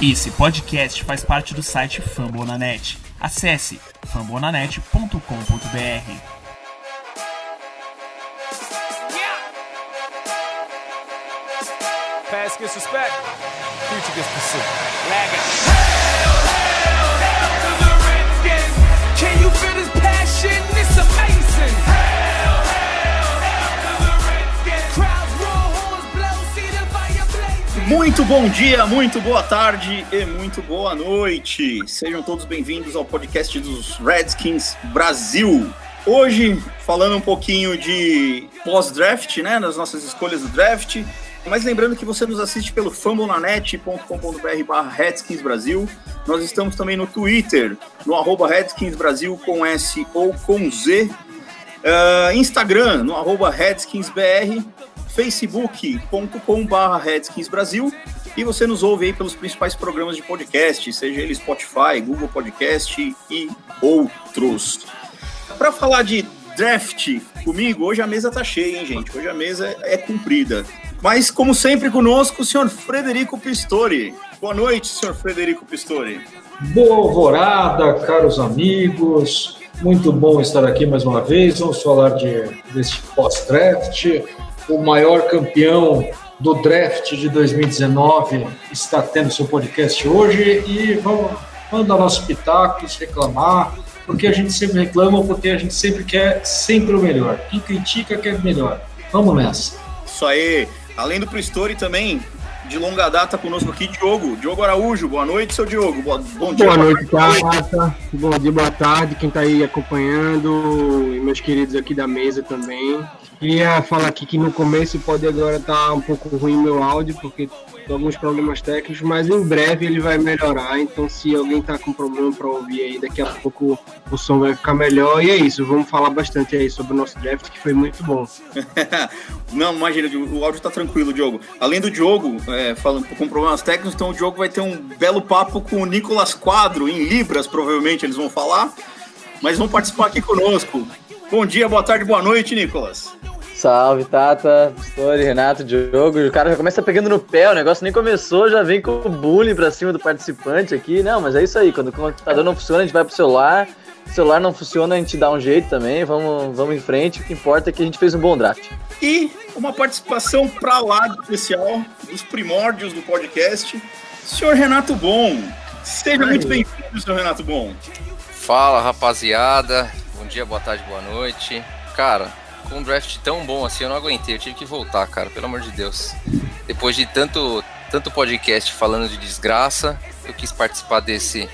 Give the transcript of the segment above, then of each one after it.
Esse podcast faz parte do site Fambonanet. Acesse fambonanet.com.br. Past gets respect, future gets pursuit. Lagging. Can you feel this passion? It's amazing. Muito bom dia, muito boa tarde e muito boa noite. Sejam todos bem-vindos ao podcast dos Redskins Brasil. Hoje, falando um pouquinho de pós-draft, né, das nossas escolhas do draft. Mas lembrando que você nos assiste pelo fambonanet.com.br barra Redskins Brasil. Nós estamos também no Twitter, no arroba Redskins Brasil com S ou com Z. Ah, Instagram, no arroba RedskinsBR, facebook.com.br Redskins Brasil e você nos ouve aí pelos principais programas de podcast, seja ele Spotify, Google Podcast e outros. Para falar de draft comigo, hoje a mesa tá cheia, hein, gente? Hoje a mesa é comprida. Mas, como sempre, conosco, o senhor Frederico Pistori. Boa noite, senhor Frederico Pistori. Boa alvorada, caros amigos. Muito bom estar aqui mais uma vez. Vamos falar de, deste pós-draft. O maior campeão do draft de 2019 está tendo seu podcast hoje e vamos, vamos dar nossos pitacos, reclamar, porque a gente sempre reclama, porque a gente sempre quer sempre o melhor. Quem critica quer melhor. Vamos nessa. Isso aí. Além do Pistori também, de longa data conosco aqui, Diogo. Diogo Araújo. Boa noite, seu Diogo. Boa, bom dia. Boa noite, Tata. Bom dia, boa tarde, quem está aí acompanhando, e meus queridos aqui da mesa também. Queria falar aqui que no começo pode agora estar um pouco ruim meu áudio, porque tem alguns problemas técnicos, mas em breve ele vai melhorar. Então, se alguém está com problema para ouvir aí, daqui a pouco o som vai ficar melhor. E é isso, vamos falar bastante aí sobre o nosso draft, que foi muito bom. Não, imagina, o áudio tá tranquilo, Diogo. Além do Diogo, é, falando com problemas técnicos, então o Diogo vai ter um belo papo com o Nicolas Quadro, em Libras, provavelmente eles vão falar. Mas vão participar aqui conosco. Bom dia, boa tarde, boa noite, Nicolas. Salve, Tata, Pistori, Renato, Diogo. O cara já começa pegando no pé, o negócio nem começou, já vem com o bullying pra cima do participante aqui. Não, mas é isso aí, quando o computador não funciona, a gente vai pro celular. Se o celular não funciona, a gente dá um jeito também. Vamos, vamos em frente. O que importa é que a gente fez um bom draft. E uma participação pra lá de especial, dos primórdios do podcast, senhor Renato Bom. Seja muito bem-vindo, senhor Renato Bom. Fala rapaziada, bom dia, boa tarde, boa noite. Cara, com um draft tão bom assim eu não aguentei, eu tive que voltar, cara, pelo amor de Deus. Depois de tanto, tanto podcast falando de desgraça, eu quis participar desse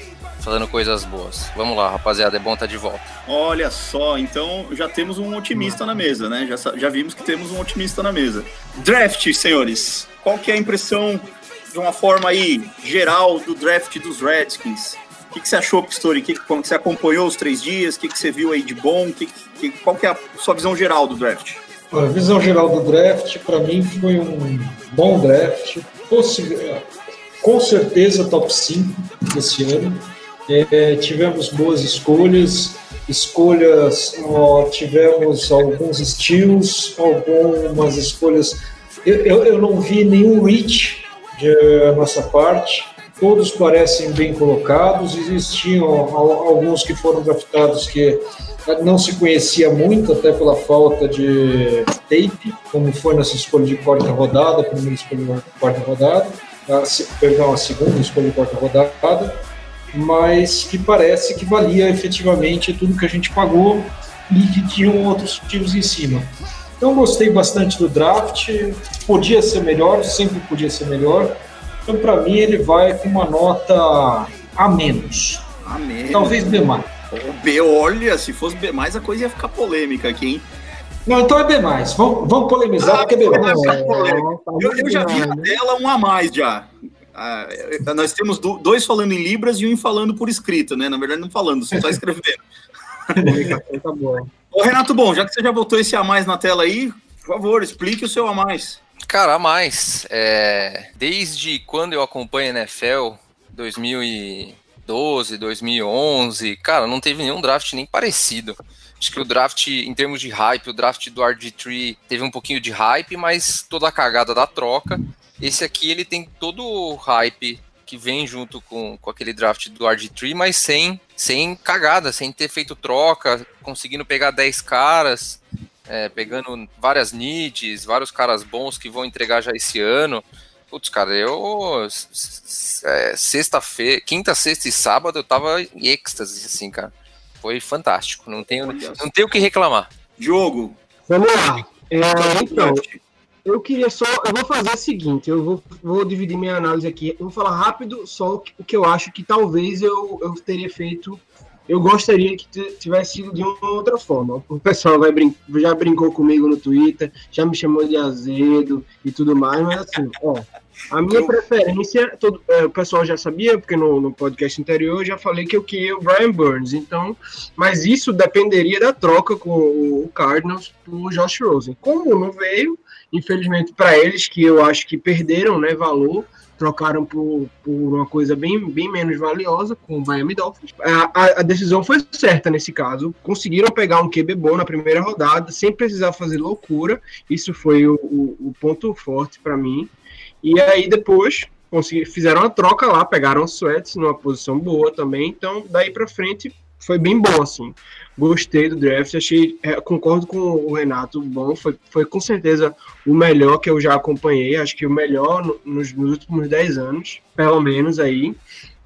falando coisas boas. Vamos lá, rapaziada, é bom estar de volta. Olha só, então já temos um otimista na mesa, né? Já, já vimos que temos um otimista na mesa. Draft, senhores. Qual que é a impressão, de uma forma aí, geral, do draft dos Redskins? Que, que você achou, Pistori? Que, como que você acompanhou os três dias? O que, que você viu aí de bom? Que, que, qual que é a sua visão geral do draft? A visão geral do draft, para mim, foi um bom draft. Com certeza, top 5 desse ano. É, tivemos boas escolhas. Escolhas, ó, tivemos alguns steals, algumas escolhas. Eu, eu, eu não vi nenhum reach de nossa parte. Todos parecem bem colocados. Existiam al- alguns que foram draftados que não se conhecia muito, até pela falta de tape, como foi nessa escolha de quarta rodada, a primeira escolha de quarta rodada, a, perdão, a segunda escolha de quarta rodada, mas que parece que valia efetivamente tudo que a gente pagou e que tinham outros motivos em cima. Então gostei bastante do draft, podia ser melhor, sempre podia ser melhor. Então para mim ele vai com uma nota a menos, Amém. talvez B mais. O B, olha, se fosse B, mais a coisa ia ficar polêmica aqui, hein? Não, então é B mais. Vamos, vamos polemizar porque é B mais. Eu, eu já vi na tela um a mais já. Ah, nós temos do- dois falando em Libras e um falando por escrito, né? Na verdade, não falando, só escrevendo. Tá bom. Ô, Renato Bom, já que você já botou esse a mais na tela aí, por favor, explique o seu a mais. Cara, mais, é, desde quando eu acompanho a NFL, 2012, 2011, cara, não teve nenhum draft nem parecido. Acho que o draft, em termos de hype, o draft do RG3 teve um pouquinho de hype, mas toda a cagada da troca. Esse aqui, ele tem todo o hype que que vem junto com, com aquele draft do RG3, mas sem, sem cagada, sem ter feito troca, conseguindo pegar 10 caras, é, pegando várias needs, vários caras bons que vão entregar já esse ano. Putz, cara, eu. É, sexta-feira, quinta, sexta e sábado eu tava em êxtase, assim, cara. Foi fantástico. Não tenho, não tenho o que reclamar. Diogo. Vamos lá. É, então, eu queria só. Eu vou fazer o seguinte: eu vou, vou dividir minha análise aqui. Eu vou falar rápido só o que eu acho que talvez eu, eu teria feito. Eu gostaria que tivesse sido de uma outra forma. O pessoal vai brin já brincou comigo no Twitter, já me chamou de azedo e tudo mais, mas assim, ó. A minha preferência, todo, é, o pessoal já sabia, porque no, no, podcast anterior eu já falei que eu queria o Brian Burns, então, mas isso dependeria da troca com o Cardinals por Josh Rosen. Como não veio, infelizmente para eles, que eu acho que perderam né, valor, trocaram por, por uma coisa bem, bem menos valiosa com o Miami Dolphins. A, a, a, decisão foi certa nesse caso. Conseguiram pegar um QB bom na primeira rodada, sem precisar fazer loucura. Isso foi o, o, o ponto forte para mim. E aí depois fizeram a troca lá, pegaram o Sweats numa posição boa também. Então, daí para frente, foi bem bom, assim. Gostei do draft, achei, é, concordo com o Renato, bom, foi, foi com certeza o melhor que eu já acompanhei, acho que o melhor no, nos, nos, últimos 10 anos, pelo menos aí.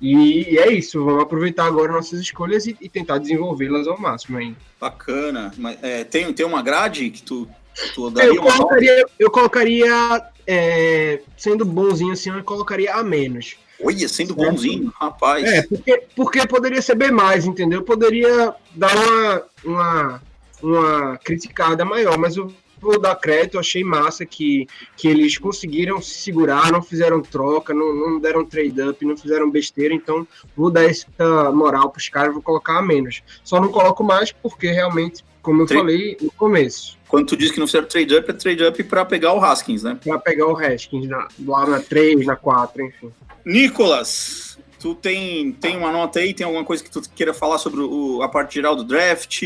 E, e é isso, vamos aproveitar agora nossas escolhas e, e tentar desenvolvê-las ao máximo aí. Bacana, mas é, tem, tem uma grade que tu, tu daria eu colocaria, eu colocaria é, sendo bonzinho assim, eu colocaria a menos. Olha, sendo bonzinho, rapaz. É, porque, porque poderia ser bem mais, entendeu? Poderia dar uma, uma, uma criticada maior, mas eu vou dar crédito, eu achei massa que, que eles conseguiram se segurar, não fizeram troca, não, não deram trade-up, não fizeram besteira, então vou dar essa moral para os caras, vou colocar a menos. Só não coloco mais porque realmente, como eu Tra falei no começo. Quando tu diz que não fizeram trade-up, é trade-up para pegar o Haskins, né? Para pegar o Haskins na, lá na 3, na 4, enfim. Nicolas, tu tem, tem uma nota aí? Tem alguma coisa que tu queira falar sobre o, a parte geral do draft?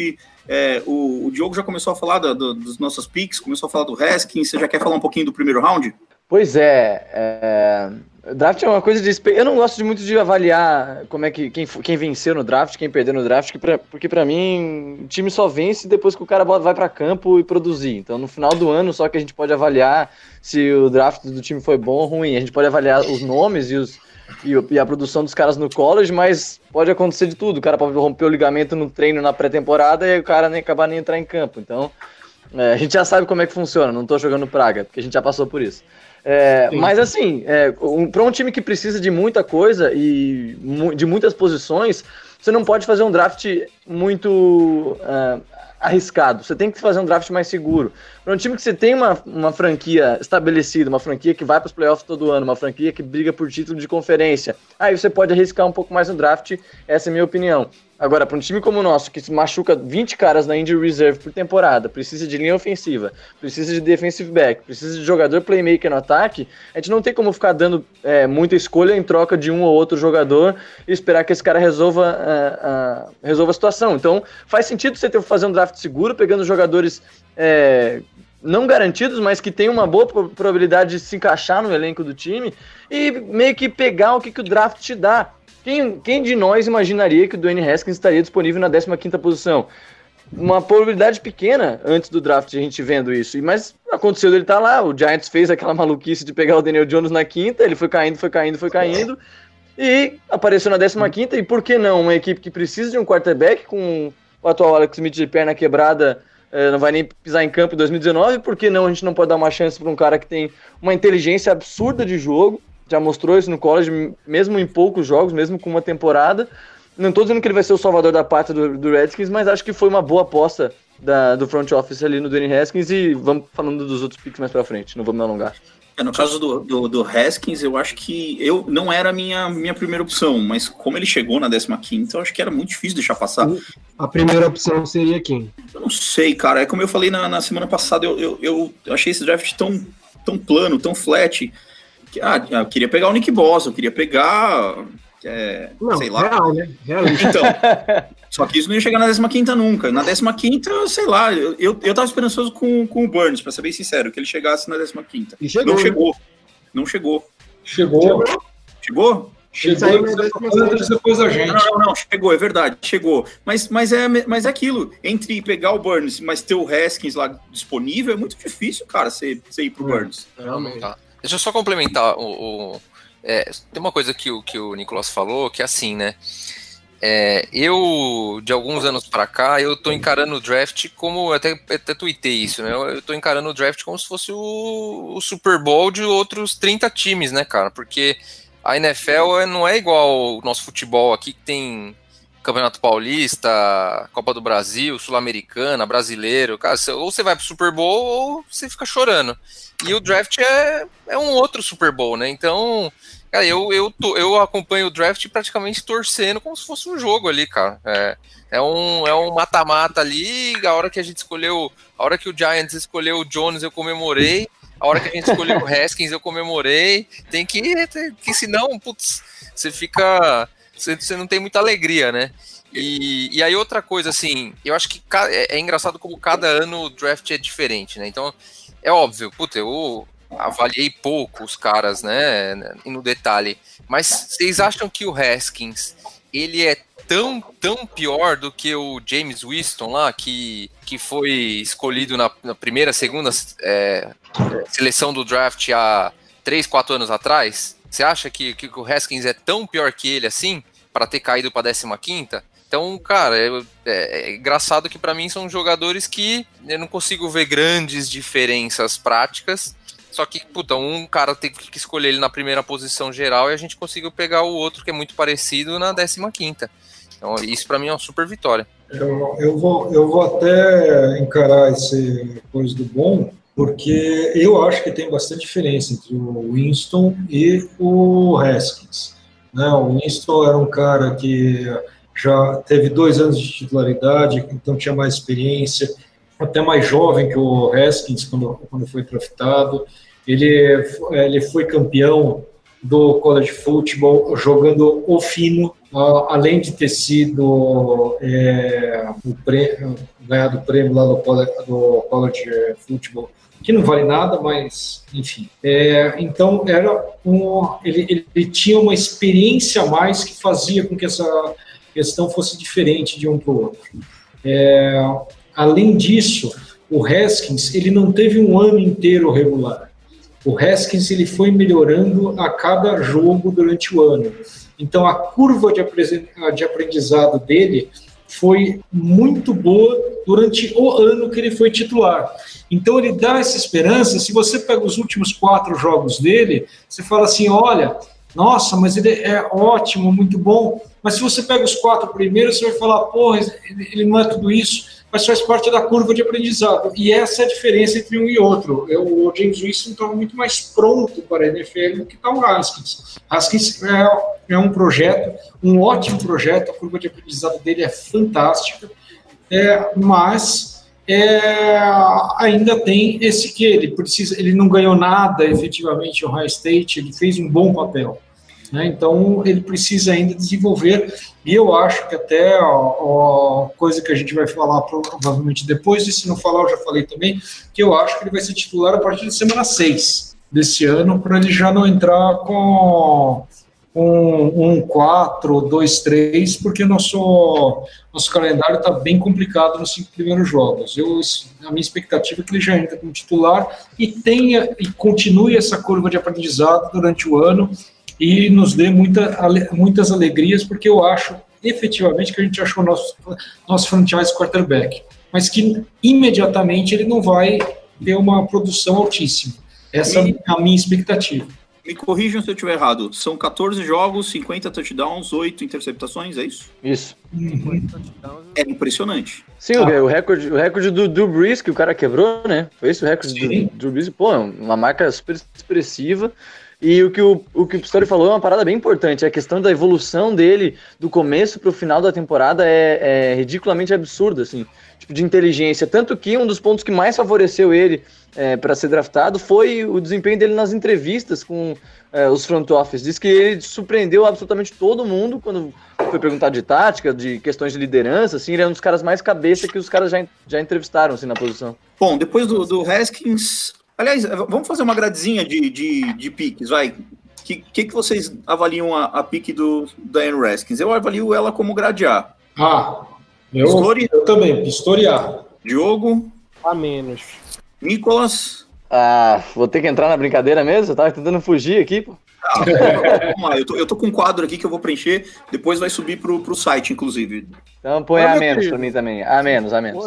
É, o, o, Diogo já começou a falar do, do, dos nossos picks, começou a falar do Haskins. Você já quer falar um pouquinho do primeiro round? Pois é, é, draft é uma coisa de. Eu não gosto muito de avaliar como é que quem, quem venceu no draft, quem perdeu no draft, porque para mim o time só vence depois que o cara vai para campo e produzir. Então no final do ano só que a gente pode avaliar se o draft do time foi bom ou ruim. A gente pode avaliar os nomes e, os, e, e a produção dos caras no college, mas pode acontecer de tudo. O cara pode romper o ligamento no treino na pré-temporada e o cara nem acabar nem entrar em campo. Então é, a gente já sabe como é que funciona. Não tô jogando praga, porque a gente já passou por isso. É, mas assim, é, um, para um time que precisa de muita coisa e de muitas posições, você não pode fazer um draft muito uh, arriscado. Você tem que fazer um draft mais seguro. Para um time que você tem uma, uma franquia estabelecida, uma franquia que vai para os playoffs todo ano, uma franquia que briga por título de conferência, aí você pode arriscar um pouco mais no draft. Essa é a minha opinião. Agora, para um time como o nosso, que se machuca 20 caras na injury reserve por temporada, precisa de linha ofensiva, precisa de defensive back, precisa de jogador playmaker no ataque, a gente não tem como ficar dando é, muita escolha em troca de um ou outro jogador e esperar que esse cara resolva, uh, uh, resolva a situação. Então, faz sentido você ter, fazer um draft seguro, pegando jogadores é, não garantidos, mas que tem uma boa probabilidade de se encaixar no elenco do time e meio que pegar o que, que o draft te dá. Quem, quem de nós imaginaria que o Dwayne Haskins estaria disponível na 15ª posição? Uma probabilidade pequena antes do draft a gente vendo isso. Mas aconteceu dele estar tá lá, o Giants fez aquela maluquice de pegar o Daniel Jones na quinta, ele foi caindo, foi caindo, foi caindo. E apareceu na 15ª, e por que não? Uma equipe que precisa de um quarterback com o atual Alex Smith de perna quebrada é, não vai nem pisar em campo em 2019, por que não a gente não pode dar uma chance para um cara que tem uma inteligência absurda de jogo, já mostrou isso no college, mesmo em poucos jogos, mesmo com uma temporada. Não estou dizendo que ele vai ser o salvador da pátria do, do Redskins, mas acho que foi uma boa aposta da, do front office ali no Dwayne Haskins e vamos falando dos outros picks mais para frente, não vamos me alongar. É, no caso do, do, do, Haskins, eu acho que eu não era a minha, minha primeira opção, mas como ele chegou na 15, eu acho que era muito difícil deixar passar. A primeira opção seria quem? Eu não sei, cara. É como eu falei na, na semana passada, eu, eu, eu achei esse draft tão, tão plano, tão flat. Ah, eu queria pegar o Nick Boss, eu queria pegar. É, não, sei lá. Real, né? Então, só que isso não ia chegar na 15 nunca. Na 15, sei lá, eu, eu, eu tava esperançoso com, com o Burns, pra ser bem sincero, que ele chegasse na 15. E chegou, não chegou. Não chegou. Chegou. Chegou? Chegou saiu na depois- 16ª. depois da gente. Não, não, não, chegou, é verdade, chegou. Mas, mas, é, mas é aquilo, entre pegar o Burns, mas ter o Haskins lá disponível, é muito difícil, cara, você, você ir pro Burns. Realmente. Tá. Deixa eu só complementar o. o- é, tem uma coisa que o, que o Nicolas falou, que é assim, né? É, eu, de alguns anos pra cá, eu tô encarando o draft como. Até, até tuitei isso, né? Eu, eu tô encarando o draft como se fosse o, o Super Bowl de outros 30 times, né, cara? Porque a NFL é- não é igual o nosso futebol aqui, que tem Campeonato Paulista, Copa do Brasil, Sul-Americana, Brasileiro. Cara, você- ou você vai pro Super Bowl ou você fica chorando. E o draft é, é um outro Super Bowl, né? Então, cara, eu, eu, tô- eu acompanho o draft praticamente torcendo como se fosse um jogo ali, cara. É, é um é um mata-mata ali. A hora que a gente escolheu, a hora que o Giants escolheu o Jones, eu comemorei. A hora que a gente escolheu o Haskins, eu comemorei. Tem que, tem que senão, putz, você fica. Você, não tem muita alegria, né? E, e aí, outra coisa, assim, eu acho que é, é engraçado como cada ano o draft é diferente, né? Então, é óbvio, puta, eu avaliei pouco os caras, né, no detalhe, mas vocês acham que o Haskins, ele é tão, tão pior do que o James Winston lá, que, que foi escolhido na, na primeira, segunda é, seleção do draft há três, quatro anos atrás? Você acha que, que o Haskins é tão pior que ele assim, para ter caído para 15 quinta? Então, cara, é, é- engraçado que pra mim são jogadores que eu não consigo ver grandes diferenças práticas. Só que, puta, um cara tem que escolher ele na primeira posição geral e a gente conseguiu pegar o outro que é muito parecido na 15 quinta. Então, isso pra mim é uma super vitória. Eu, eu, vou, eu vou até encarar esse coisa do bom, porque eu acho que tem bastante diferença entre o Winston e o Haskins. Né? O Winston era um cara que já teve dois anos de titularidade, então tinha mais experiência, até mais jovem que o Haskins quando, quando foi draftado. Ele, ele foi campeão do college football jogando o fino, além de ter sido é, o prêmio, ganhado o prêmio lá do college, do college football, que não vale nada, mas enfim. É, então era um, ele, ele tinha uma experiência a mais que fazia com que essa questão fosse diferente de um para o outro. É, além disso, o Haskins ele não teve um ano inteiro regular. O Haskins ele foi melhorando a cada jogo durante o ano. Então a curva de, aprendizado dele foi muito boa durante o ano que ele foi titular. Então ele dá essa esperança. Se você pega os últimos quatro jogos dele, você fala assim: olha, nossa, mas ele é ótimo, muito bom. Mas se você pega os quatro primeiros, você vai falar: porra, ele não é tudo isso mas faz parte da curva de aprendizado. E essa é a diferença entre um e outro. Eu, o James Winston estava muito mais pronto para a NFL do que está o Haskins. Haskins é, é um projeto, um ótimo projeto, a curva de aprendizado dele é fantástica, é, mas é, ainda tem esse que ele precisa, ele não ganhou nada efetivamente no High State, ele fez um bom papel. Né? Então ele precisa ainda desenvolver e eu acho que até a, coisa que a gente vai falar provavelmente depois, e se não falar, eu já falei também, que eu acho que ele vai ser titular a partir de semana 6 desse ano, para ele já não entrar com um, um 4, 2, 3, porque nosso, nosso calendário está bem complicado nos cinco primeiros jogos. Eu, a minha expectativa é que ele já entre como titular e tenha e continue essa curva de aprendizado durante o ano e nos dê muita, muitas alegrias, porque eu acho efetivamente que a gente achou nosso, nosso franchise quarterback, mas que imediatamente ele não vai ter uma produção altíssima. Essa e, é a minha expectativa. Me corrijam se eu estiver errado. São 14 jogos, 50 touchdowns, 8 interceptações, é isso? Isso. Uhum. É impressionante. Sim, ah. o, recorde, o recorde do Drew Brees que o cara quebrou, né? Foi esse o recorde Sim. do Drew Brees. Pô, uma marca super expressiva. E o que o, o que o Pistori falou é uma parada bem importante. A questão da evolução dele do começo para o final da temporada é, é, ridiculamente absurda, assim, tipo de inteligência. Tanto que um dos pontos que mais favoreceu ele é, para ser draftado foi o desempenho dele nas entrevistas com é, os front office. Diz que ele surpreendeu absolutamente todo mundo quando foi perguntar de tática, de questões de liderança. Assim, ele é um dos caras mais cabeça que os caras já, já entrevistaram assim, na posição. Bom, depois do, do Haskins, Aliás, vamos fazer uma gradezinha de, de, de piques, vai. que, que, que vocês avaliam a, a pique do Diane Haskins? Eu avalio ela como grade A. Ah, eu, Pistori? eu também, Pistori A. Diogo, A menos. Nicolas. Ah, vou ter que entrar na brincadeira mesmo? Eu tava tentando fugir aqui, pô. Ah, vamos lá, eu tô, eu tô com um quadro aqui que eu vou preencher, depois vai subir pro, pro site, inclusive. Então põe Ah, a menos querido. pra mim também. A menos, a menos.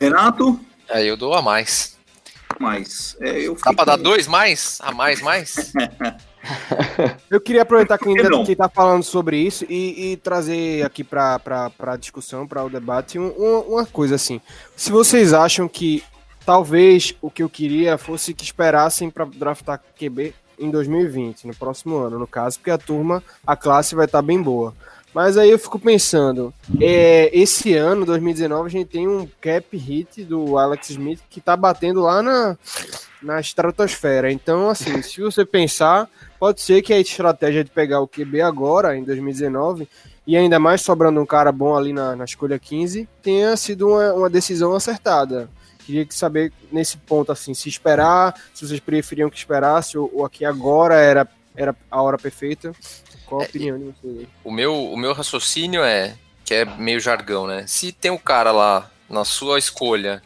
Renato, Aí eu dou a mais. Mais. É, eu Dá fiquei pra dar dois mais? A mais, mais? Eu queria aproveitar que ainda quem tá falando sobre isso e, e trazer aqui pra, pra, pra discussão, para o debate, um- um- uma coisa assim. Se vocês acham que talvez o que eu queria fosse que esperassem pra draftar QB em 2020, no próximo ano, no caso, porque a turma, a classe vai estar bem boa. Mas aí eu fico pensando, é, esse ano, 2019, a gente tem um cap hit do Alex Smith que tá batendo lá na, na estratosfera. Então, assim, se você pensar, pode ser que a estratégia de pegar o QB agora, em 2019, e ainda mais sobrando um cara bom ali na, na escolha 15, tenha sido uma, uma decisão acertada. Queria que saber nesse ponto, assim, se esperar, se vocês preferiam que esperasse, ou, ou aqui agora era, era a hora perfeita. Qual a opinião de vocês? O meu, o meu raciocínio é, que é meio jargão, né? Se tem um cara lá na sua escolha,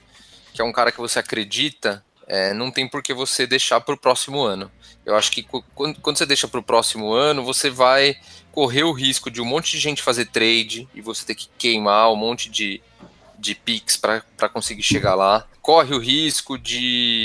que é um cara que você acredita, é, não tem por que você deixar para o próximo ano. Eu acho que quando, quando você deixa para o próximo ano, você vai correr o risco de um monte de gente fazer trade e você ter que queimar um monte de, de picks para conseguir chegar lá. Corre o risco de,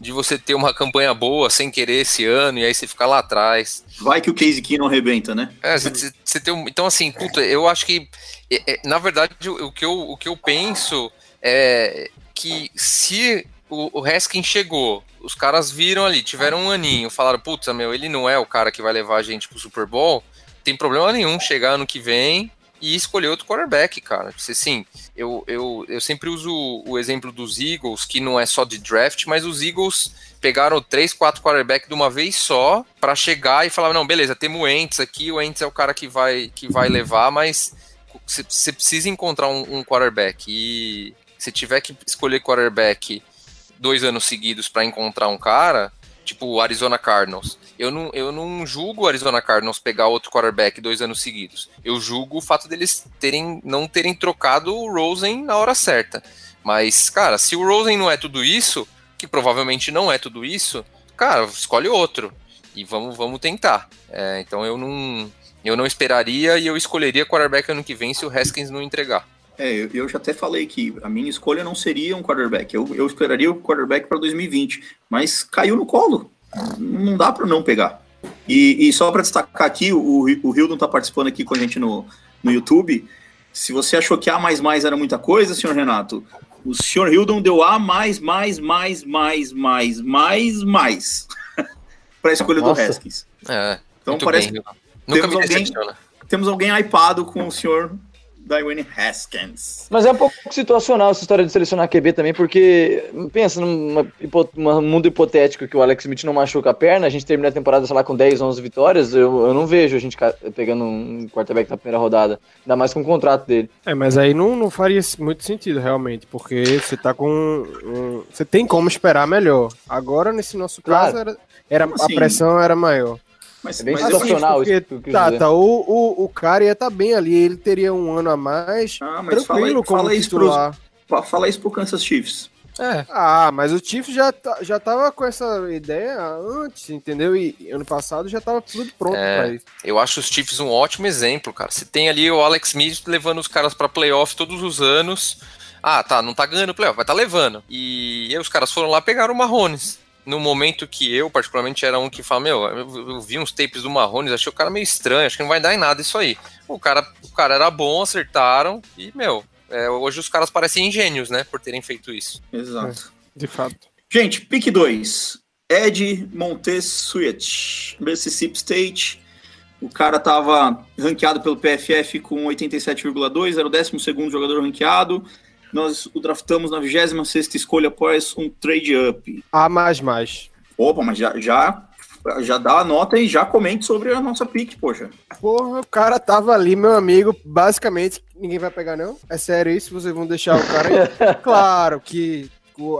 de você ter uma campanha boa sem querer esse ano e aí você ficar lá atrás. Vai que o Case Keenum arrebenta, né? É, você- você tem um, então assim, puta, eu acho que é, é, na verdade o, que eu, o que eu penso é que se o, o chegou, os caras viram ali, tiveram um aninho, falaram, puta, meu, ele não é o cara que vai levar a gente pro Super Bowl, tem problema nenhum chegar ano que vem e escolher outro quarterback, cara. Você, sim, eu, eu, eu sempre uso o exemplo dos Eagles, que não é só de draft, mas os Eagles pegaram três, quatro quarterbacks de uma vez só pra chegar e falar, não, beleza, temos o Ents aqui, o Ents é o cara que vai, que vai levar, mas você precisa encontrar um, um quarterback e se tiver que escolher quarterback dois anos seguidos pra encontrar um cara, tipo o Arizona Cardinals, eu não, eu não julgo o Arizona Cardinals pegar outro quarterback dois anos seguidos. Eu julgo o fato deles terem não terem trocado o Rosen na hora certa. Mas, cara, se o Rosen não é tudo isso, que provavelmente não é tudo isso, cara, escolhe outro. E vamos, vamos tentar. É, então eu não, eu não esperaria e eu escolheria quarterback ano que vem se o Haskins não entregar. É, eu, eu já até falei que a minha escolha não seria um quarterback. Eu, eu esperaria o quarterback para 2020, mas caiu no colo. Não dá para não pegar. E, e só para destacar aqui, o, o Hildon está participando aqui com a gente no, no YouTube. Se você achou que A mais mais era muita coisa, senhor Renato, o senhor Hildon deu A mais, mais, mais, mais, mais, mais, mais para a escolha Nossa. do Haskins. É, Então muito parece bem. que Nunca temos me alguém- temos alguém hypado com o senhor Dwayne Haskins. Mas é um pouco situacional essa história de selecionar QB também, porque pensa num mundo hipotético que o Alex Smith não machuca a perna, a gente termina a temporada, sei lá, com 10, 11 vitórias, eu, eu não vejo a gente pegando um quarterback na primeira rodada, ainda mais com o contrato dele. É, mas aí não, não faria muito sentido, realmente, porque você tá com. um- você tem como esperar melhor. Agora, nesse nosso caso, Claro. era, era, a assim? pressão era maior. Mas, É bem mas eu- isso que tá, dizer. tá, o, o, o cara ia estar bem ali, ele teria um ano a mais, Ah, mas fala, tranquilo como fala isso pro, fala isso pro Kansas Chiefs. É, Ah, mas o Chiefs já, tá- já tava com essa ideia antes, entendeu? E ano passado já tava tudo pronto É. pra isso. eu acho os Chiefs um ótimo exemplo, cara. Você tem ali o Alex Smith levando os caras pra playoff todos os anos. Ah, tá, não tá ganhando playoff, vai tá levando. E, aí os caras foram lá e pegaram o Marrones. No momento que eu, particularmente, era um que fala, meu, eu, vi uns tapes do Marrones, achei o cara meio estranho, acho que não vai dar em nada isso aí. O cara, o cara era bom, acertaram, e, meu, é, hoje os caras parecem gênios, né, por terem feito isso. Exato. De fato. Gente, pick 2. Ed Montesuet, Mississippi State. O cara tava ranqueado pelo PFF com 87,2, era o 12 jogador ranqueado. Nós o draftamos na 26 escolha após um trade up. A mais mais. Opa, mas já, já, já dá a nota e já comente sobre a nossa pick, poxa. Porra, o cara tava ali, meu amigo, basicamente, ninguém vai pegar não? É sério isso? Vocês vão deixar o cara aí? claro que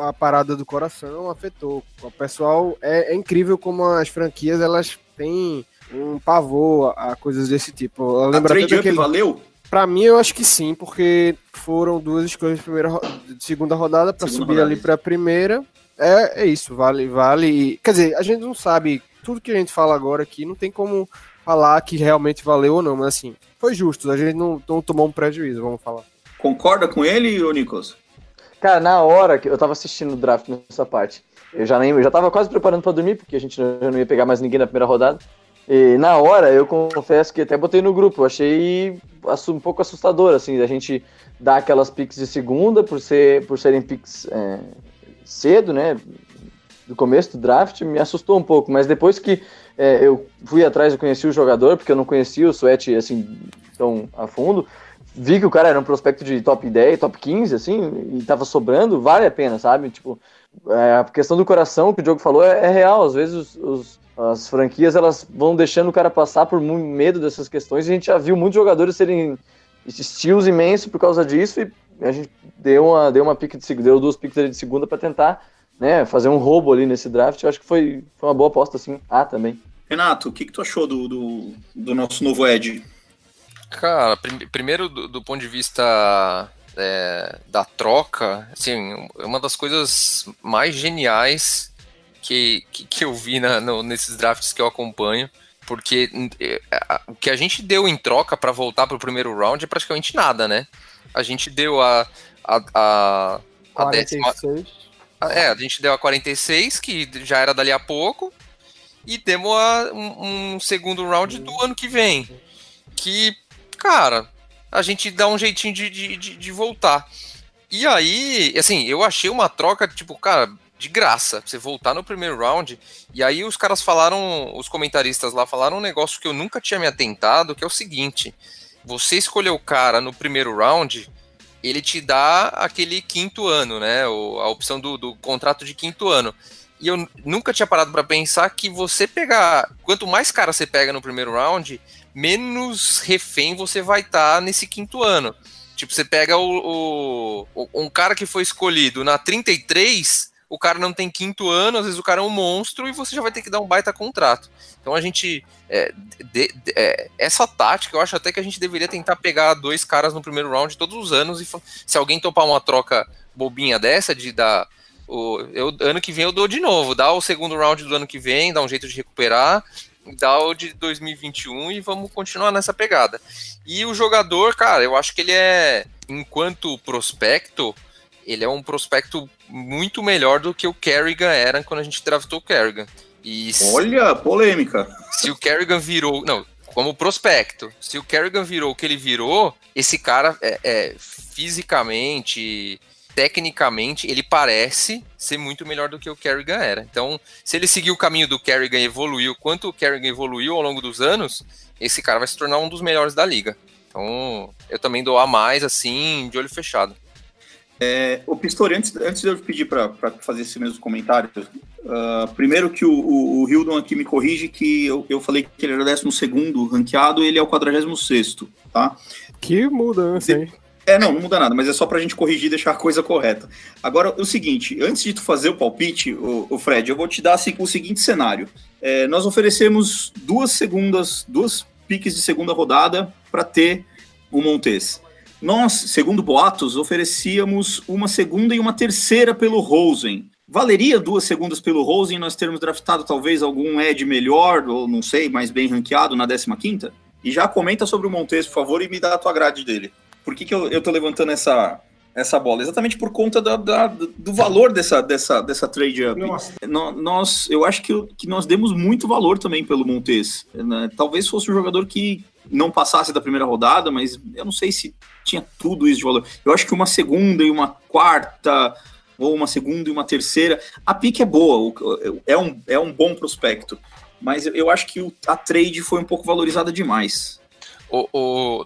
a parada do coração afetou. O pessoal, é, é incrível como as franquias, elas tem um pavor a coisas desse tipo. Eu A lembro até trade up daquele... valeu? Pra mim, eu acho que sim, porque foram duas escolhas de, primeira, ro- de segunda rodada pra Segunda subir rodada, ali isso. pra primeira. É, é isso, vale, vale. Quer dizer, a gente não sabe, tudo que a gente fala agora aqui, não tem como falar que realmente valeu ou não, mas assim, foi justo, a gente não, não tomou um prejuízo, vamos falar. Concorda com ele, ô Nicolas? Cara, na hora que eu tava assistindo o draft nessa parte, eu já nem, eu já tava quase preparando pra dormir, porque a gente não, já não ia pegar mais ninguém na primeira rodada. E na hora, eu confesso que até botei no grupo, achei um pouco assustador, assim, a gente dar aquelas picks de segunda, por, ser, por serem picks é, cedo, né, do começo do draft, me assustou um pouco, mas depois que é, eu fui atrás e conheci o jogador, porque eu não conhecia o Sweat, assim, tão a fundo, vi que o cara era um prospecto de top 10, top 15, assim, e tava sobrando, vale a pena, sabe? Tipo, é, a questão do coração que o Diogo falou é, é real. Às vezes os, os- as franquias elas vão deixando o cara passar por medo dessas questões. E a gente já viu muitos jogadores serem estilos imensos por causa disso. E a gente deu uma, deu uma pique de deu duas piques de segunda para tentar né, fazer um roubo ali nesse draft. Eu acho que foi, foi uma boa aposta, assim. Ah, também. Renato, o que, que tu achou do, do, do nosso novo Ed? Cara, prim- primeiro do, do ponto de vista é, da troca, assim, uma das coisas mais geniais que, que, que eu vi na- no- nesses drafts que eu acompanho, porque a- o que a gente deu em troca para voltar para o primeiro round é praticamente nada, né? A gente deu a, a, a, a décima, 46. é, a gente deu a 46, que já era dali a pouco, e demos a, um, um segundo round do ano que vem. Que, cara, a gente dá um jeitinho de, de, de, de voltar. E aí, assim, eu achei uma troca, tipo, cara, de graça. Você voltar no primeiro round. E aí os caras falaram, os comentaristas lá falaram um negócio que eu nunca tinha me atentado, que é o seguinte. Você escolher o cara no primeiro round, ele te dá aquele quinto ano, né? a opção do, do contrato de quinto ano. E eu nunca tinha parado para pensar que você pegar. Quanto mais cara você pega no primeiro round, menos refém você vai estar nesse quinto ano. Tipo, você pega o- o- um cara que foi escolhido na 33, o cara não tem quinto ano, às vezes o cara é um monstro e você já vai ter que dar um baita contrato. Então a gente. é, de- de- é, essa tática, eu acho até que a gente deveria tentar pegar dois caras no primeiro round todos os anos e se alguém topar uma troca bobinha dessa, de dar. O, eu, ano que vem eu dou de novo, dá o segundo round do ano que vem, dá um jeito de recuperar, dá o de 2021 e vamos continuar nessa pegada. E o jogador, cara, eu acho que ele é, enquanto prospecto, ele é um prospecto muito melhor do que o Kerrigan era quando a gente draftou o Kerrigan. E se- Olha, polêmica. se o Kerrigan virou. Não, como prospecto. Se o Kerrigan virou o que ele virou, esse cara é, é, fisicamente, tecnicamente, ele parece ser muito melhor do que o Kerrigan era. Então, se ele seguir o caminho do Kerrigan e evoluiu, quanto o Kerrigan evoluiu ao longo dos anos, esse cara vai se tornar um dos melhores da liga. Então, eu também dou a mais, assim, de olho fechado. É, o Pistori, antes, antes de eu pedir para fazer esse mesmo comentário, ah, primeiro que o, o, o Hildon aqui me corrige que eu, eu falei que ele era o 12 ranqueado ele é o 46, tá? Que mudança, hein? É, não, não muda nada, mas é só pra gente corrigir e deixar a coisa correta. Agora, o seguinte, antes de tu fazer o palpite, o, o Fred, eu vou te dar assim, o seguinte cenário. É, nós oferecemos duas segundas, duas piques de segunda rodada para ter o Montes. Nós, segundo boatos, oferecíamos uma segunda e uma terceira pelo Rosen. Valeria duas segundas pelo Rosen nós termos draftado talvez algum Ed melhor, ou não sei, mais bem ranqueado na 15ª? E já comenta sobre o Montes, por favor, e me dá a tua grade dele. Por que, que eu, eu tô levantando essa, essa bola? Exatamente por conta da, da- do valor dessa, dessa, dessa trade up. Nossa. No- Nós, eu acho que, que nós demos muito valor também pelo Montes. né? Talvez fosse um jogador que não passasse da primeira rodada, mas eu não sei se tinha tudo isso de valor. Eu acho que uma segunda e uma quarta, ou uma segunda e uma terceira. A pique é boa, o- é um, é um bom prospecto. Mas eu- acho que o- a trade foi um pouco valorizada demais.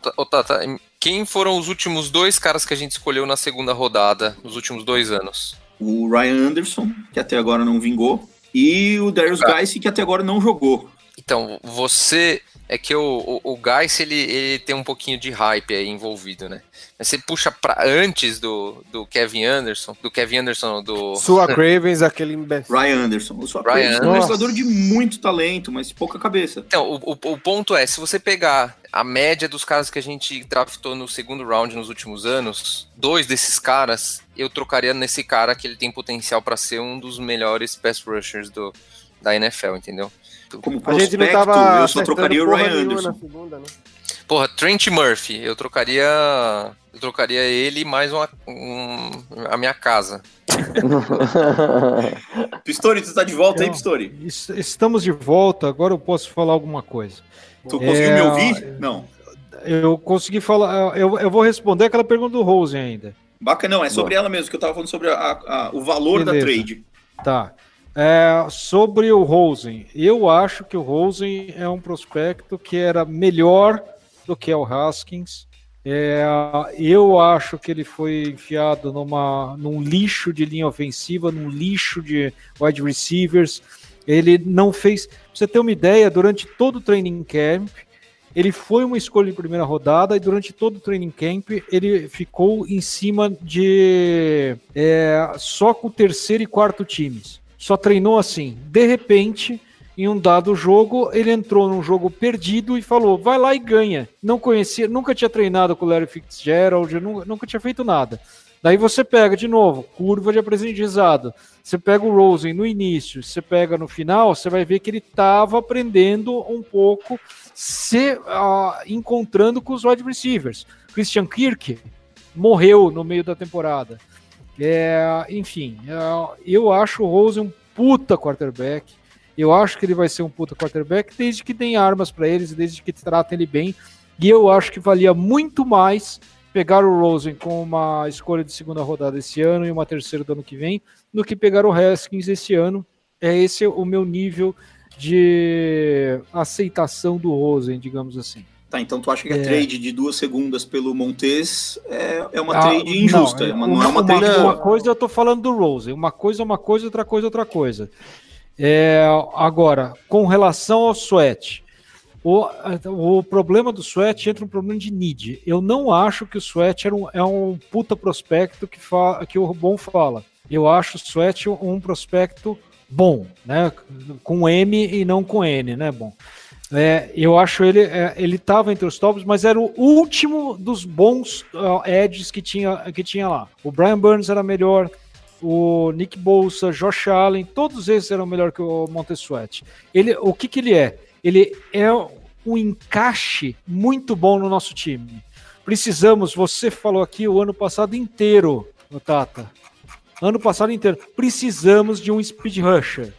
Ta- ô, Tata, quem foram os últimos dois caras que a gente escolheu na segunda rodada, nos últimos dois anos? O Ryan Anderson, que até agora não vingou, e o Darius Ah. Geis, que até agora não jogou. Então, você. É que o, o, o Geis, ele, ele tem um pouquinho de hype aí envolvido, né? Mas você puxa pra antes do, do Kevin Anderson, do Kevin Anderson, do. Sua Cravens, aquele imbecil. Ryan Anderson. O Sua Ryan Cravens é um Anderson. jogador de muito talento, mas pouca cabeça. Então, o, o, o ponto é, se você pegar a média dos caras que a gente draftou no segundo round nos últimos anos, dois desses caras, eu trocaria nesse cara que ele tem potencial pra ser um dos melhores pass rushers do, da NFL, entendeu? Como A gente não prospecto, tava eu só trocaria o porra Ryan Anderson. segunda, né? Porra, Trent Murphy, eu trocaria. Eu trocaria ele mais uma, um, a minha casa. Pistori, tu tá de volta aí, Então, Pistori? es- Estamos de volta, agora eu posso falar alguma coisa. Tu conseguiu me É, ouvir? Não. Eu consegui falar, eu, eu vou responder aquela pergunta do Rosen ainda. Bacana, não, é sobre ela mesmo, que eu tava falando sobre a- a- o valor da Beleza. trade. Tá. É, sobre o Rosen, eu acho que o Rosen é um prospecto que era melhor do que o Haskins. É, eu acho que ele foi enfiado numa, num lixo de linha ofensiva, num lixo de wide receivers. Ele não fez. Pra você ter uma ideia, durante todo o training camp, ele foi uma escolha de primeira rodada e durante todo o training camp ele ficou em cima de é, só com o terceiro e quarto times. Só treinou assim. De repente, em um dado jogo, ele entrou num jogo perdido e falou: vai lá e ganha. Não conhecia, nunca tinha treinado com o Larry Fitzgerald, nunca, nunca tinha feito nada. Daí você pega de novo, curva de aprendizado. Você pega o Rosen no início, você pega no final, você vai ver que ele estava aprendendo um pouco, se ah, encontrando com os wide receivers. Christian Kirk morreu no meio da temporada. É, enfim, é, eu acho o Rosen um puta quarterback. Eu acho que ele vai ser um puta quarterback desde que deem armas para eles, desde que tratem ele bem. E eu acho que valia muito mais pegar o Rosen com uma escolha de segunda rodada esse ano e uma terceira do ano que vem, do que pegar o Haskins esse ano. É esse o meu nível de aceitação do Rosen, digamos assim. Tá, então tu acha que a É. trade de duas segundas pelo Montes é, é uma Ah, trade injusta, não, mas não é uma uma, trade uma boa. coisa eu tô falando do Rosen, uma coisa é uma coisa, outra coisa é outra coisa. É, agora, com relação ao Sweat, o, o problema do Sweat entra um problema de need. Eu não acho que o Sweat um, é um puta prospecto que, fa, que o Bom fala. Eu acho o Sweat um prospecto bom, né? Com M e não com N, né? Bom. É, eu acho ele é, ele estava entre os tops, mas era o último dos bons uh, edges que tinha, que tinha lá. O Brian Burns era melhor, o Nick Bolsa, Josh Allen, todos esses eram melhor que o Montesuet. Ele, o que, que ele é? Ele é um encaixe muito bom no nosso time. Precisamos, você falou aqui o ano passado inteiro, Tata. Ano passado inteiro. Precisamos de um speed rusher.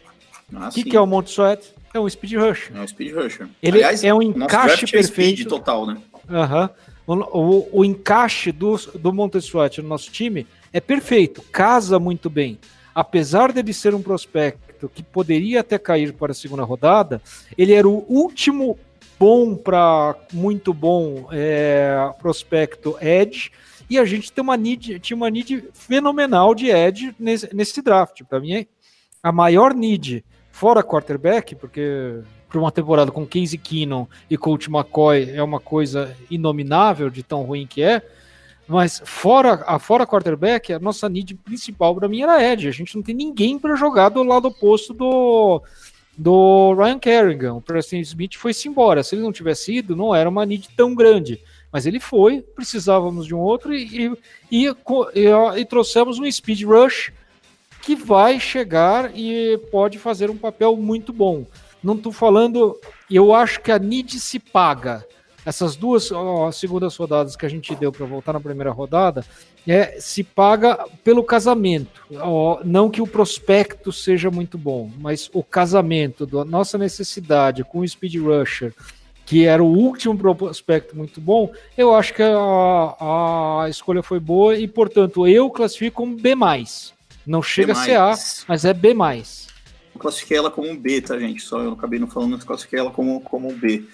Ah, O que, sim. que é o Montesuet? É um speed rusher. É um speed rusher. Ele é um encaixe draft é speed perfeito. total, né? Aham. O, o- o encaixe do, do Montesuet no nosso time é perfeito, casa muito bem. Apesar dele ser um prospecto que poderia até cair para a segunda rodada, ele era o último bom para muito bom é, prospecto Edge, e a gente tem uma need, tinha uma need fenomenal de Edge nesse, nesse draft. Para mim, é a maior need, fora quarterback, porque para uma temporada com Casey Keenum e Colt McCoy é uma coisa inominável de tão ruim que é. Mas fora a fora quarterback, a nossa need principal para mim era Edge. A gente não tem ninguém para jogar do lado oposto do, do Ryan Kerrigan. O Preston Smith foi-se embora. Se ele não tivesse ido, não era uma need tão grande. Mas ele foi, precisávamos de um outro e, e, e, e trouxemos um speed rush que vai chegar e pode fazer um papel muito bom. Não estou falando, eu acho que a NID se paga. Essas duas ó, segundas rodadas que a gente deu para voltar na primeira rodada, é, se paga pelo casamento. Ó, não que o prospecto seja muito bom, mas o casamento da nossa necessidade com o Speed Rusher, que era o último prospecto muito bom, eu acho que a, a escolha foi boa e, portanto, eu classifico como B. Não chega B+. a ser A, mas é B. Eu classifiquei ela como um B, tá, gente? Só eu acabei não falando, mas classifiquei ela como, como um B.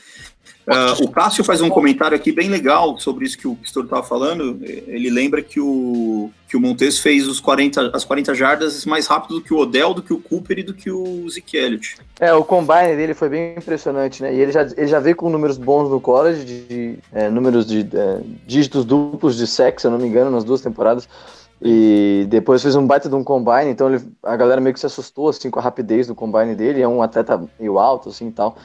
Uh, o Cássio faz um comentário aqui bem legal sobre isso que o Pistor estava falando. Ele lembra que o, que o Montes fez os 40, as 40 jardas mais rápido do que o Odell, do que o Cooper e do que o Zeke Elliott. É, o combine dele foi bem impressionante, né? E ele já, ele já veio com números bons no college, de, de é, números de é, dígitos duplos de sexo, se eu não me engano, nas duas temporadas. E depois fez um baita de um combine, então ele, a galera meio que se assustou assim com a rapidez do combine dele, é um atleta meio alto assim e tal.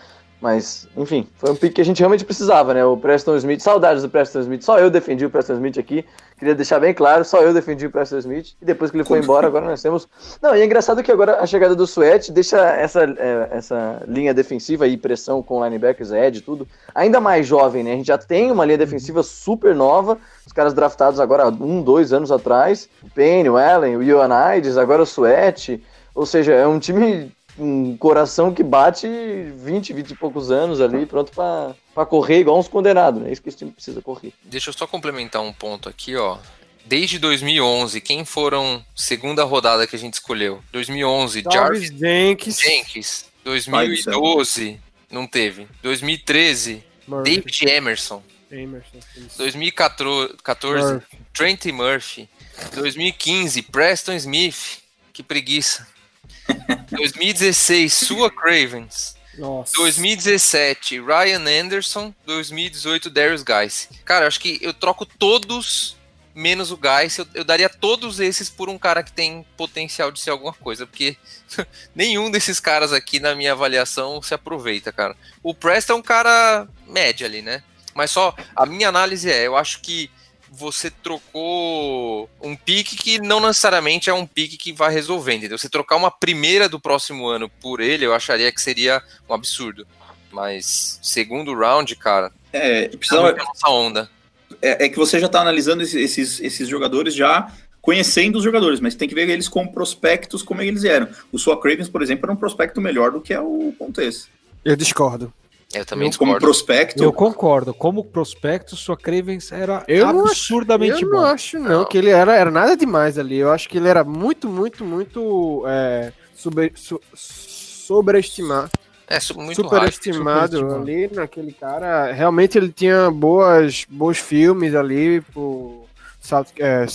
Mas, enfim, foi um pique que a gente realmente precisava, né? O Preston Smith, saudades do Preston Smith. Só eu defendi o Preston Smith aqui. Queria deixar bem claro, só eu defendi o Preston Smith. E depois que ele foi embora, agora nós temos. Não, e é engraçado que agora a chegada do Sweat deixa essa, é, essa linha defensiva e pressão com linebackers, Ed, tudo, ainda mais jovem, né? A gente já tem uma linha defensiva super nova. Os caras draftados agora um, dois anos atrás. O Penny, o Allen, o Ioannidis, agora o Sweat. Ou seja, é um time um coração que bate 20, 20 e poucos anos ali, pronto para correr igual uns condenados, né? É isso que esse time precisa correr. Deixa eu só complementar um ponto aqui, ó. Desde 2011, quem foram segunda rodada que a gente escolheu? 2011, Jarvis Jenkins. Jenkins. 2012, não teve. 2013, Murphy. David Emerson. Emerson 2014, Murphy. Trent Murphy. 2015, Preston Smith. Que preguiça. 2016, Sua Cravens. Nossa. 2017, Ryan Anderson. 2018, Darius Guys. Cara, acho que eu troco todos menos o Guys. Eu, eu, daria todos esses por um cara que tem potencial de ser alguma coisa, porque nenhum desses caras aqui, na minha avaliação, se aproveita, cara. O Preston é um cara médio ali, né? Mas só a minha análise é, eu acho que você trocou um pique que não necessariamente é um pique que vai resolver, entendeu? Você trocar uma primeira do próximo ano por ele, eu acharia que seria um absurdo. Mas segundo round, cara, é, precisava nossa onda. É, é, que você já está analisando esses, esses jogadores já conhecendo os jogadores, mas tem que ver eles como prospectos, como eles eram. O Sua Cravens, por exemplo, era um prospecto melhor do que é o Pontes. Eu discordo. Eu também discordo. Como prospecto. Eu concordo. Como prospecto, sua Cravens era eu absurdamente eu bom. Eu não acho, não, não, que ele era, era nada demais ali. Eu acho que ele era muito, muito, muito é, sobre, so, sobreestimado. É, muito superestimado ali naquele cara. Realmente ele tinha boas, bons filmes ali pro South, é,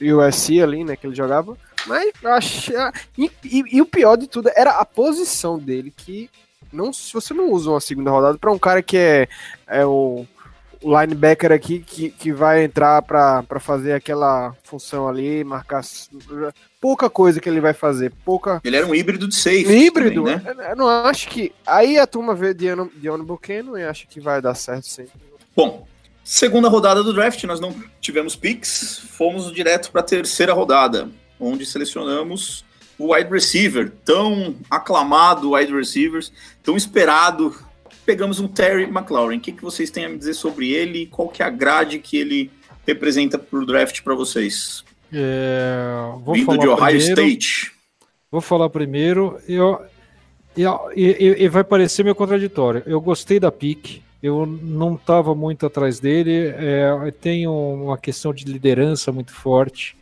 USC ali, né, que ele jogava. Mas eu acho. E, e, e, o pior de tudo era a posição dele, que não, se você não usa uma segunda rodada para um cara que é, é o, linebacker aqui que, que vai entrar para fazer aquela função ali, marcar pouca coisa que ele vai fazer, pouca. Ele era um híbrido de seis. Híbrido, também, né? Eu não acho que. Aí a turma vê Diano, Diano Buchanan e acha que vai dar certo sim. Bom, segunda rodada do draft, nós não tivemos picks, fomos direto para a terceira rodada, onde selecionamos o wide receiver, tão aclamado wide receivers, tão esperado. Pegamos um Terry McLaurin. O que, que vocês têm a me dizer sobre ele? Qual que é a grade que ele representa para o draft para vocês? É, vou Vindo falar de Ohio primeiro, State. Vou falar primeiro. Eu, eu, vai parecer meio contraditório. Eu gostei da pick. Eu não estava muito atrás dele. É, tem uma questão de liderança muito forte.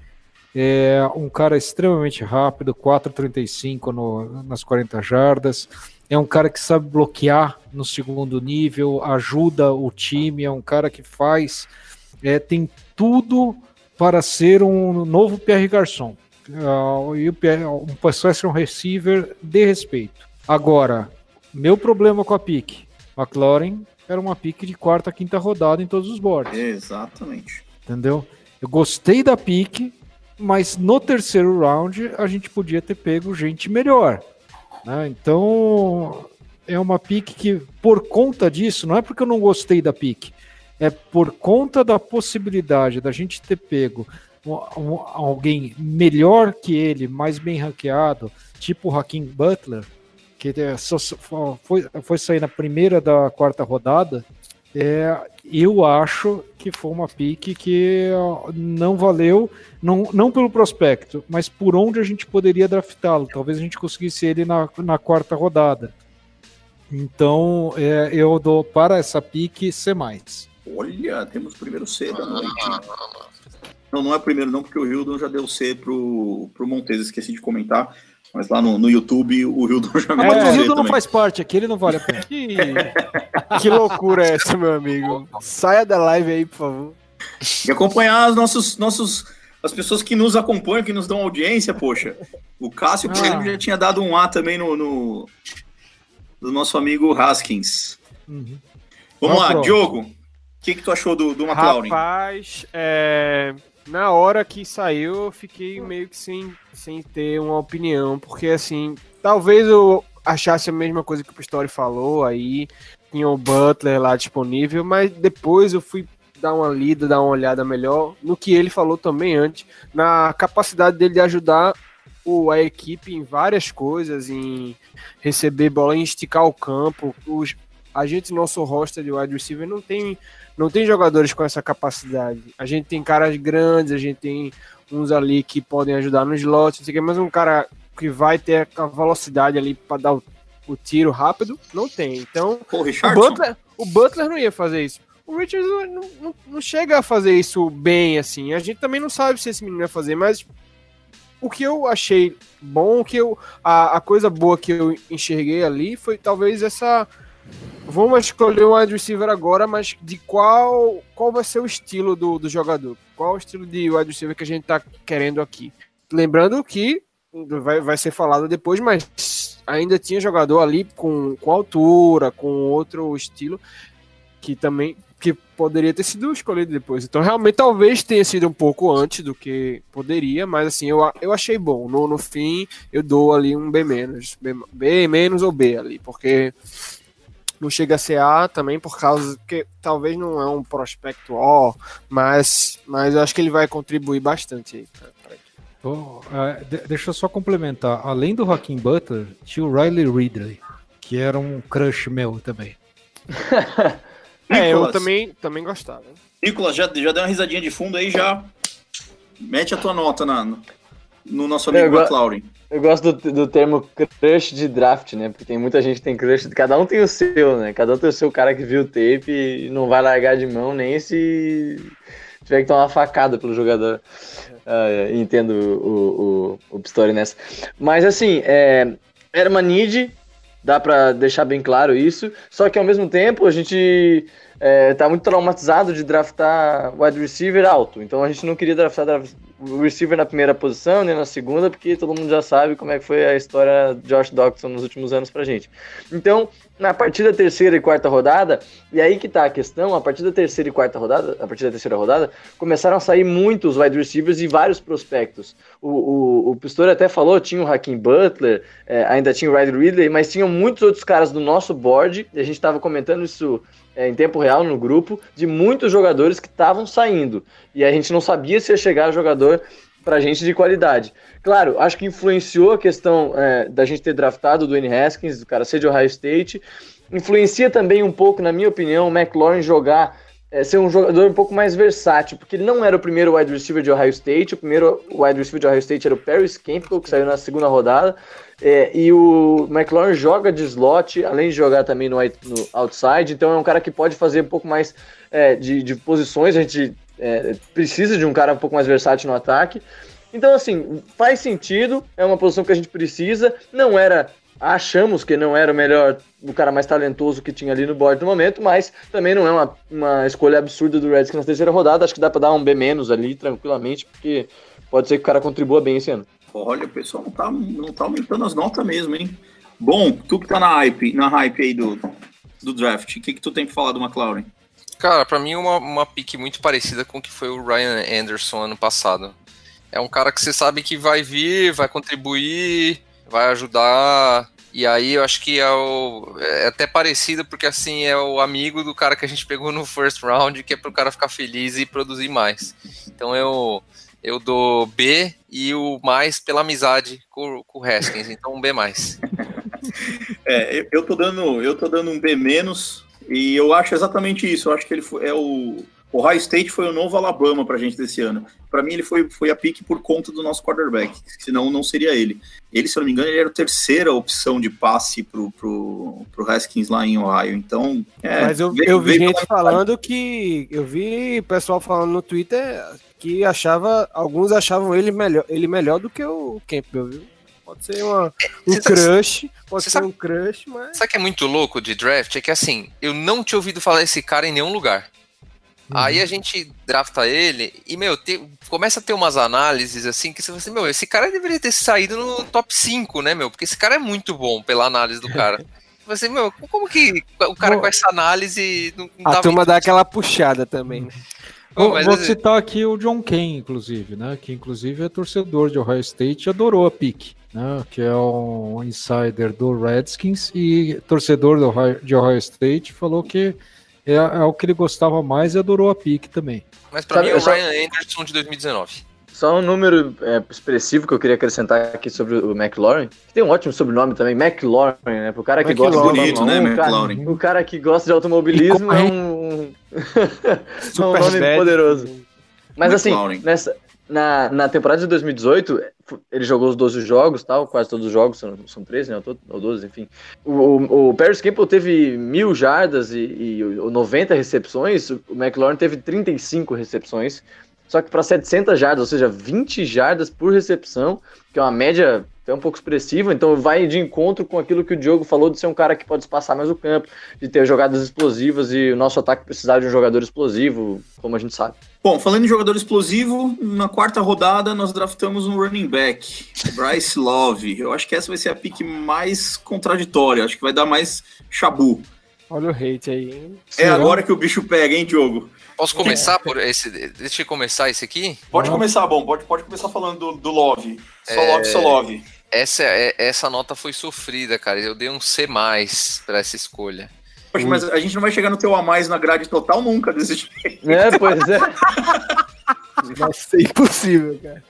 É um cara extremamente rápido, 4,35 no, nas 40 jardas. É um cara que sabe bloquear no segundo nível, ajuda o time, é um cara que faz, é, tem tudo para ser um novo Pierre Garçon. Uh, e o Pierre, um possession receiver de respeito. Agora, meu problema com a pique, McLaren era uma pique de quarta, quinta rodada em todos os boards. Exatamente. Entendeu? Eu gostei da pique, mas no terceiro round a gente podia ter pego gente melhor. Né? Então é uma pique que, por conta disso, não é porque eu não gostei da pique, é por conta da possibilidade da gente ter pego um, um, alguém melhor que ele, mais bem ranqueado, tipo o Hakim Butler, que é foi, foi sair na primeira da quarta rodada, é, eu acho que foi uma pique que não valeu, não, não pelo prospecto, mas por onde a gente poderia draftá-lo. Talvez a gente conseguisse ele na, na quarta rodada. Então é, eu dou para essa pique C. Olha, temos primeiro C da noite. Não, não é primeiro não, porque o Hildon já deu C pro, pro Montes, esqueci de comentar. Mas lá no, no YouTube o Hildon joga É, mais o você Hildo não faz parte aqui, ele não vale a pena. Que loucura é essa, meu amigo? Saia da live aí, por favor. E acompanhar os nossos, nossos, as pessoas que nos acompanham, que nos dão audiência, poxa. O Cássio, por Ah. exemplo, já tinha dado um A também no, no do nosso amigo Haskins. Uhum. Vamos Vamos lá, pro- Diogo. O que, que tu achou do, do McLaren? Rapaz, é, na hora que saiu, eu fiquei meio que sem, sem ter uma opinião, porque assim, talvez eu achasse a mesma coisa que o Pistori falou aí, tinha o Butler lá disponível, mas depois eu fui dar uma lida, dar uma olhada melhor no que ele falou também antes, na capacidade dele de ajudar o, a equipe em várias coisas, em receber bola, em esticar o campo. Os, a gente, nosso roster de wide receiver, não tem não tem jogadores com essa capacidade. A gente tem caras grandes, a gente tem uns ali que podem ajudar no slot, não sei o quê, mas um cara que vai ter a velocidade ali para dar o, o tiro rápido, não tem. Então, Pô, o? Butler, o Butler não ia fazer isso. O Richards não, não, não chega a fazer isso bem assim. A gente também não sabe se esse menino ia fazer, mas o que eu achei bom, que eu, a, a coisa boa que eu enxerguei ali foi talvez essa. Vamos escolher um wide receiver agora, mas de qual qual vai ser o estilo do, do jogador? Qual o estilo de wide receiver que a gente tá querendo aqui? Lembrando que vai, vai ser falado depois, mas ainda tinha jogador ali com, com altura, com outro estilo, que também que poderia ter sido escolhido depois. Então, realmente, talvez tenha sido um pouco antes do que poderia, mas assim, eu, eu achei bom. No, no fim, eu dou ali um B B, B ou B ali, porque não chega a ser A também por causa que talvez não é um prospecto ó, mas, mas eu acho que ele vai contribuir bastante aí. pra- pra equipe. Bom, é, de- deixa eu só complementar. Além do Joaquim Butler, tinha o Riley Ridley, que era um crush meu também. É, eu Nicolas. também, também gostava. Nicolas, já, já deu uma risadinha de fundo aí, já mete a tua nota na, no, no nosso amigo McLaren. Eu gosto do, do termo crush de draft, né? Porque tem muita gente que tem crush, cada um tem o seu, né? Cada um tem o seu cara que viu o tape e não vai largar de mão nem se tiver que tomar uma facada pelo jogador. É, entendo o, o, o Pistori nessa. Mas assim, é, era uma need, dá pra deixar bem claro isso, só que ao mesmo tempo a gente é, tá muito traumatizado de draftar wide receiver alto, então a gente não queria draftar draf- o receiver na primeira posição, nem na segunda, porque todo mundo já sabe como é que foi a história de Josh Doctson nos últimos anos pra gente. Então, na partir da terceira e quarta rodada, e aí que tá a questão, a partir da terceira e quarta rodada, a partir da terceira rodada, começaram a sair muitos wide receivers e vários prospectos. O, o, o Pistori até falou, tinha o Hakim Butler, é, ainda tinha o Riley Ridley, mas tinham muitos outros caras do nosso board, e a gente estava comentando isso é, em tempo real no grupo, de muitos jogadores que estavam saindo. E a gente não sabia se ia chegar jogador pra gente de qualidade. Claro, acho que influenciou a questão é, da gente ter draftado o Dwayne Haskins, do cara ser de Ohio State. Influencia também um pouco, na minha opinião, o McLaurin jogar, é, ser um jogador um pouco mais versátil, porque ele não era o primeiro wide receiver de Ohio State, o primeiro wide receiver de Ohio State era o Paris Campbell, que saiu na segunda rodada, é, e o McLaurin joga de slot, além de jogar também no, no outside, então é um cara que pode fazer um pouco mais é, de, de posições, a gente é, precisa de um cara um pouco mais versátil no ataque. Então, assim, faz sentido, é uma posição que a gente precisa, não era. Achamos que não era o melhor, o cara mais talentoso que tinha ali no board no momento, mas também não é uma, uma escolha absurda do Redskins na terceira rodada. Acho que dá pra dar um B ali, tranquilamente, porque pode ser que o cara contribua bem esse ano. Olha, o pessoal não tá, não tá aumentando as notas mesmo, hein? Bom, tu que tá na hype, na hype aí do, do draft, o que, que tu tem pra falar do McLaren? Cara, pra mim uma, uma pique muito parecida com o que foi o Ryan Anderson ano passado. É um cara que você sabe que vai vir, vai contribuir, vai ajudar. E aí eu acho que é, o, é até parecido, porque assim é o amigo do cara que a gente pegou no first round, que é pro cara ficar feliz e produzir mais. Então eu, eu dou B e o mais pela amizade com, com o Haskins, então um B mais. É, eu, tô dando, eu tô dando um B menos e eu acho exatamente isso. Eu acho que ele foi, é o o Ohio State foi o novo Alabama pra gente desse ano. Pra mim ele foi, foi a pique por conta do nosso quarterback, senão não seria ele. Ele, se eu não me engano, ele era a terceira opção de passe pro, pro, pro Haskins lá em Ohio. Então, é, Mas eu, veio- eu vi gente falando que. Eu vi pessoal falando no Twitter que achava. Alguns achavam ele melhor, ele melhor do que o Campbell, viu? Pode ser uma, um Você sabe- crush, pode ser sabe- um crush, mas. Sabe que é muito louco de draft? É que assim, eu não tinha ouvido falar desse cara em nenhum lugar. Aí a gente drafta ele e, meu, te- começa a ter umas análises assim que você fala assim, meu, esse cara deveria ter saído no top 5, né, meu? Porque esse cara é muito bom pela análise do cara. Você, meu, como que o cara com essa análise não, não A turma dá aquela puxada também. né? Pô, Vou, mas vou citar aqui o John Kane, inclusive, né? Que inclusive é torcedor de Ohio State e adorou a pick, né? Que é um insider do Redskins e torcedor do Ohio- de Ohio State falou que é, é o que ele gostava mais e adorou a pick também. Mas pra Sabe, mim é o Ryan Anderson de 2019. Só um número é, expressivo que eu queria acrescentar aqui sobre o McLaurin, que tem um ótimo sobrenome também, McLaurin, né? Pro cara que McLaurin. gosta de Bonito, né, 1, o cara- McLaurin? O cara que gosta de automobilismo é um, é um Super nome bad. poderoso. Mas assim, McLaurin. nessa, na, na temporada de 2018, ele jogou os 12 jogos, tal, quase todos os jogos, são, são 13, né, ou to- ou 12, enfim. O, o, o Paris Campbell teve mil jardas e, e o 90 recepções, o McLaurin teve 35 recepções, só que para 700 jardas, ou seja, 20 jardas por recepção, que é uma média até um pouco expressiva, então vai de encontro com aquilo que o Diogo falou de ser um cara que pode espaçar mais o campo, de ter jogadas explosivas e o nosso ataque precisar de um jogador explosivo, como a gente sabe. Bom, falando em jogador explosivo, na quarta rodada nós draftamos um running back, Bryce Love. Eu acho que essa vai ser a pick mais contraditória, acho que vai dar mais chabu. Olha o hate aí, hein? É agora que o bicho pega, hein, Diogo? Posso começar por esse. Deixa eu começar esse aqui? Pode começar, bom, pode, pode começar falando do, do Love. Só É. Love, só Love. Essa, é- essa nota foi sofrida, cara. Eu dei um C pra essa escolha. Poxa, mas a gente não vai chegar no teu a mais na grade total nunca desse jeito. É, pois é. Vai ser impossível, cara.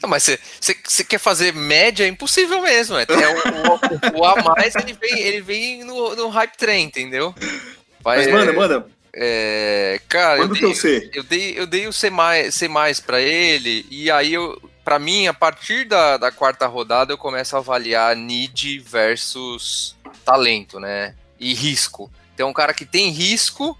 Não, mas você quer fazer média? É impossível mesmo. É, é o, o, o A mais ele vem, ele vem no, no hype train, entendeu? Vai- Mas manda, manda. É, cara, eu Manda o dei, teu C. eu dei, eu dei o C mais, C mais para ele, e aí eu, para mim, a partir da, da quarta rodada, eu começo a avaliar need versus talento, né? E risco. Tem um cara que tem risco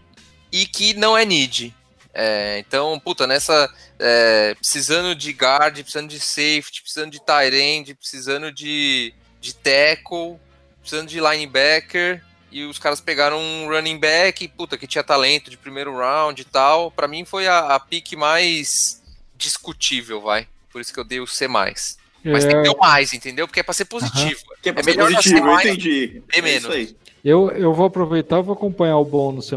e que não é need. É, então, puta, nessa. é, precisando de guard, precisando de safety, precisando de tight end, precisando de, de tackle, precisando de linebacker. E os caras pegaram um running back, puta, que tinha talento de primeiro round e tal. Pra mim foi a, a pick mais discutível, vai. Por isso que eu dei o C. Mas tem que ter o mais, entendeu? Porque é pra ser positivo. Que é pra É ser melhor positivo, C eu mais, entendi. B É menos. isso aí. Eu, eu vou aproveitar, vou acompanhar o bom no C+,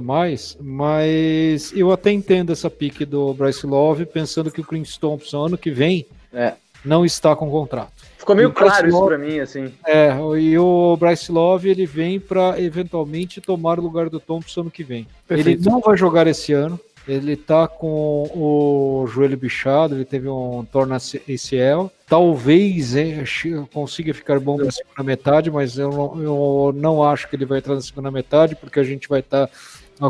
mas eu até entendo essa pique do Bryce Love, pensando que o Chris Thompson ano que vem É. não está com contrato. Ficou meio claro isso Love- pra mim, assim. É, e o Bryce Love ele vem para eventualmente tomar o lugar do Thompson ano que vem. Perfeito. Ele não vai jogar esse ano. Ele tá com o joelho bichado, ele teve um torno ACL. Talvez che- consiga ficar bom na segunda metade, mas eu não, eu não acho que ele vai entrar na segunda metade, porque a gente vai estar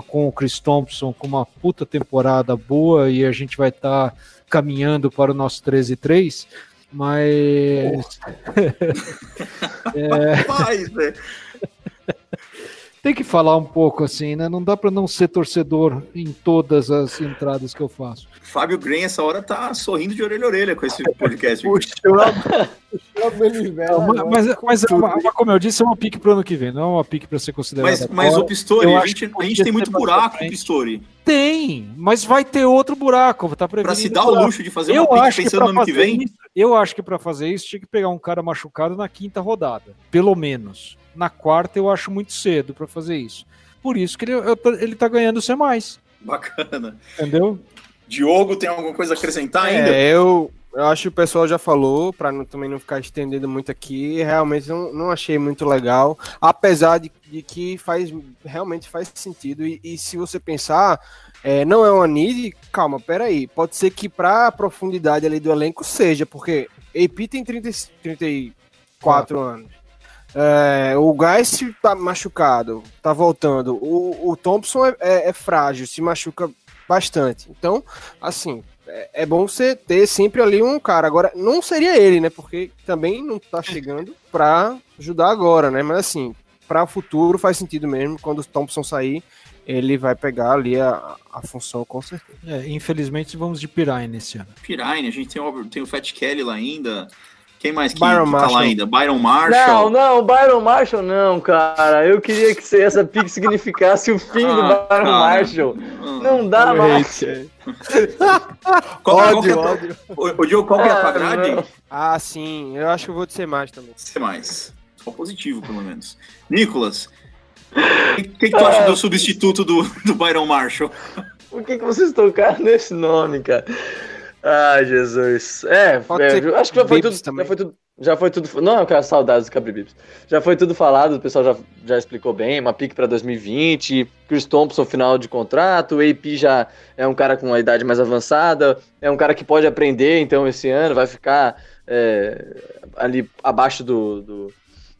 com o Chris Thompson com uma puta temporada boa e a gente vai estar caminhando para o nosso 13-3. Mas Rapaz, né? Tem que falar um pouco assim, né? Não dá para não ser torcedor em todas as entradas que eu faço. Fábio Gren, essa hora, tá sorrindo de orelha a orelha com esse podcast. Puxou a, puxou a manivela. Mas, mas, mas é uma- mas como eu disse, é uma pique pro ano que vem, não é uma pique para ser considerada. Mas, mas o Pistori, a gente, a gente tem muito buraco. Pistori. Tem, mas vai ter outro buraco, tá Pra prevenido. se dar o luxo de fazer Eu uma pick acho que pensando no ano que vem. isso, eu acho que para fazer isso tinha que pegar um cara machucado na quinta rodada, pelo menos. Na quarta eu acho muito cedo para fazer isso. Por isso que ele, eu ele tá ganhando ser mais, Bacana. entendeu? Diogo, tem alguma coisa a acrescentar ainda? É, eu, eu acho que o pessoal já falou, pra não- também não ficar estendendo muito aqui, realmente não, não achei muito legal, apesar de, de que faz, realmente faz sentido, e, e se você pensar, é, não é uma need, calma, peraí, pode ser que pra profundidade ali do elenco seja, porque AP tem 30, 34 anos, é, o Geist tá machucado, tá voltando, o, o Thompson é, é- é frágil, se machuca bastante, então, assim, é, é bom você ter sempre ali um cara. Agora, não seria ele, né? Porque também não tá chegando pra ajudar agora, né? Mas assim, para o futuro faz sentido mesmo. Quando o Thompson sair, ele vai pegar ali a, a função com certeza. É, infelizmente vamos de Pirine nesse ano. Pirine, a gente tem o, tem o Fat Kelly lá ainda. Quem mais que, Byron que tá lá Marshall. ainda? Byron Não, Marshall. não, Byron Marshall não, cara. Eu queria que essa pick significasse o fim do Ah, Byron cara. Marshall. Não dá mais. Qual, qual que é, Ódio, ódio. Ô, ô, Diogo, qual que é a tua Ah, grade? não. Ah, sim. Eu acho que eu vou ser mais também. Ser mais. Só positivo, pelo menos. Nicolas, o que, que, que tu acha do substituto do, do Byron Marshall? Por que, que vocês tocaram nesse nome, cara? Ai, Jesus. É, é, eu acho que já foi, tudo, já foi tudo. Já foi tudo. Não, cara, saudades do Capri Bibbs. Já foi tudo falado, o pessoal já, já explicou bem. Uma pique pra 2020. Chris Thompson, final de contrato. O AP já é um cara com uma idade mais avançada. É um cara que pode aprender, então, esse ano. Vai ficar é, ali abaixo do, do-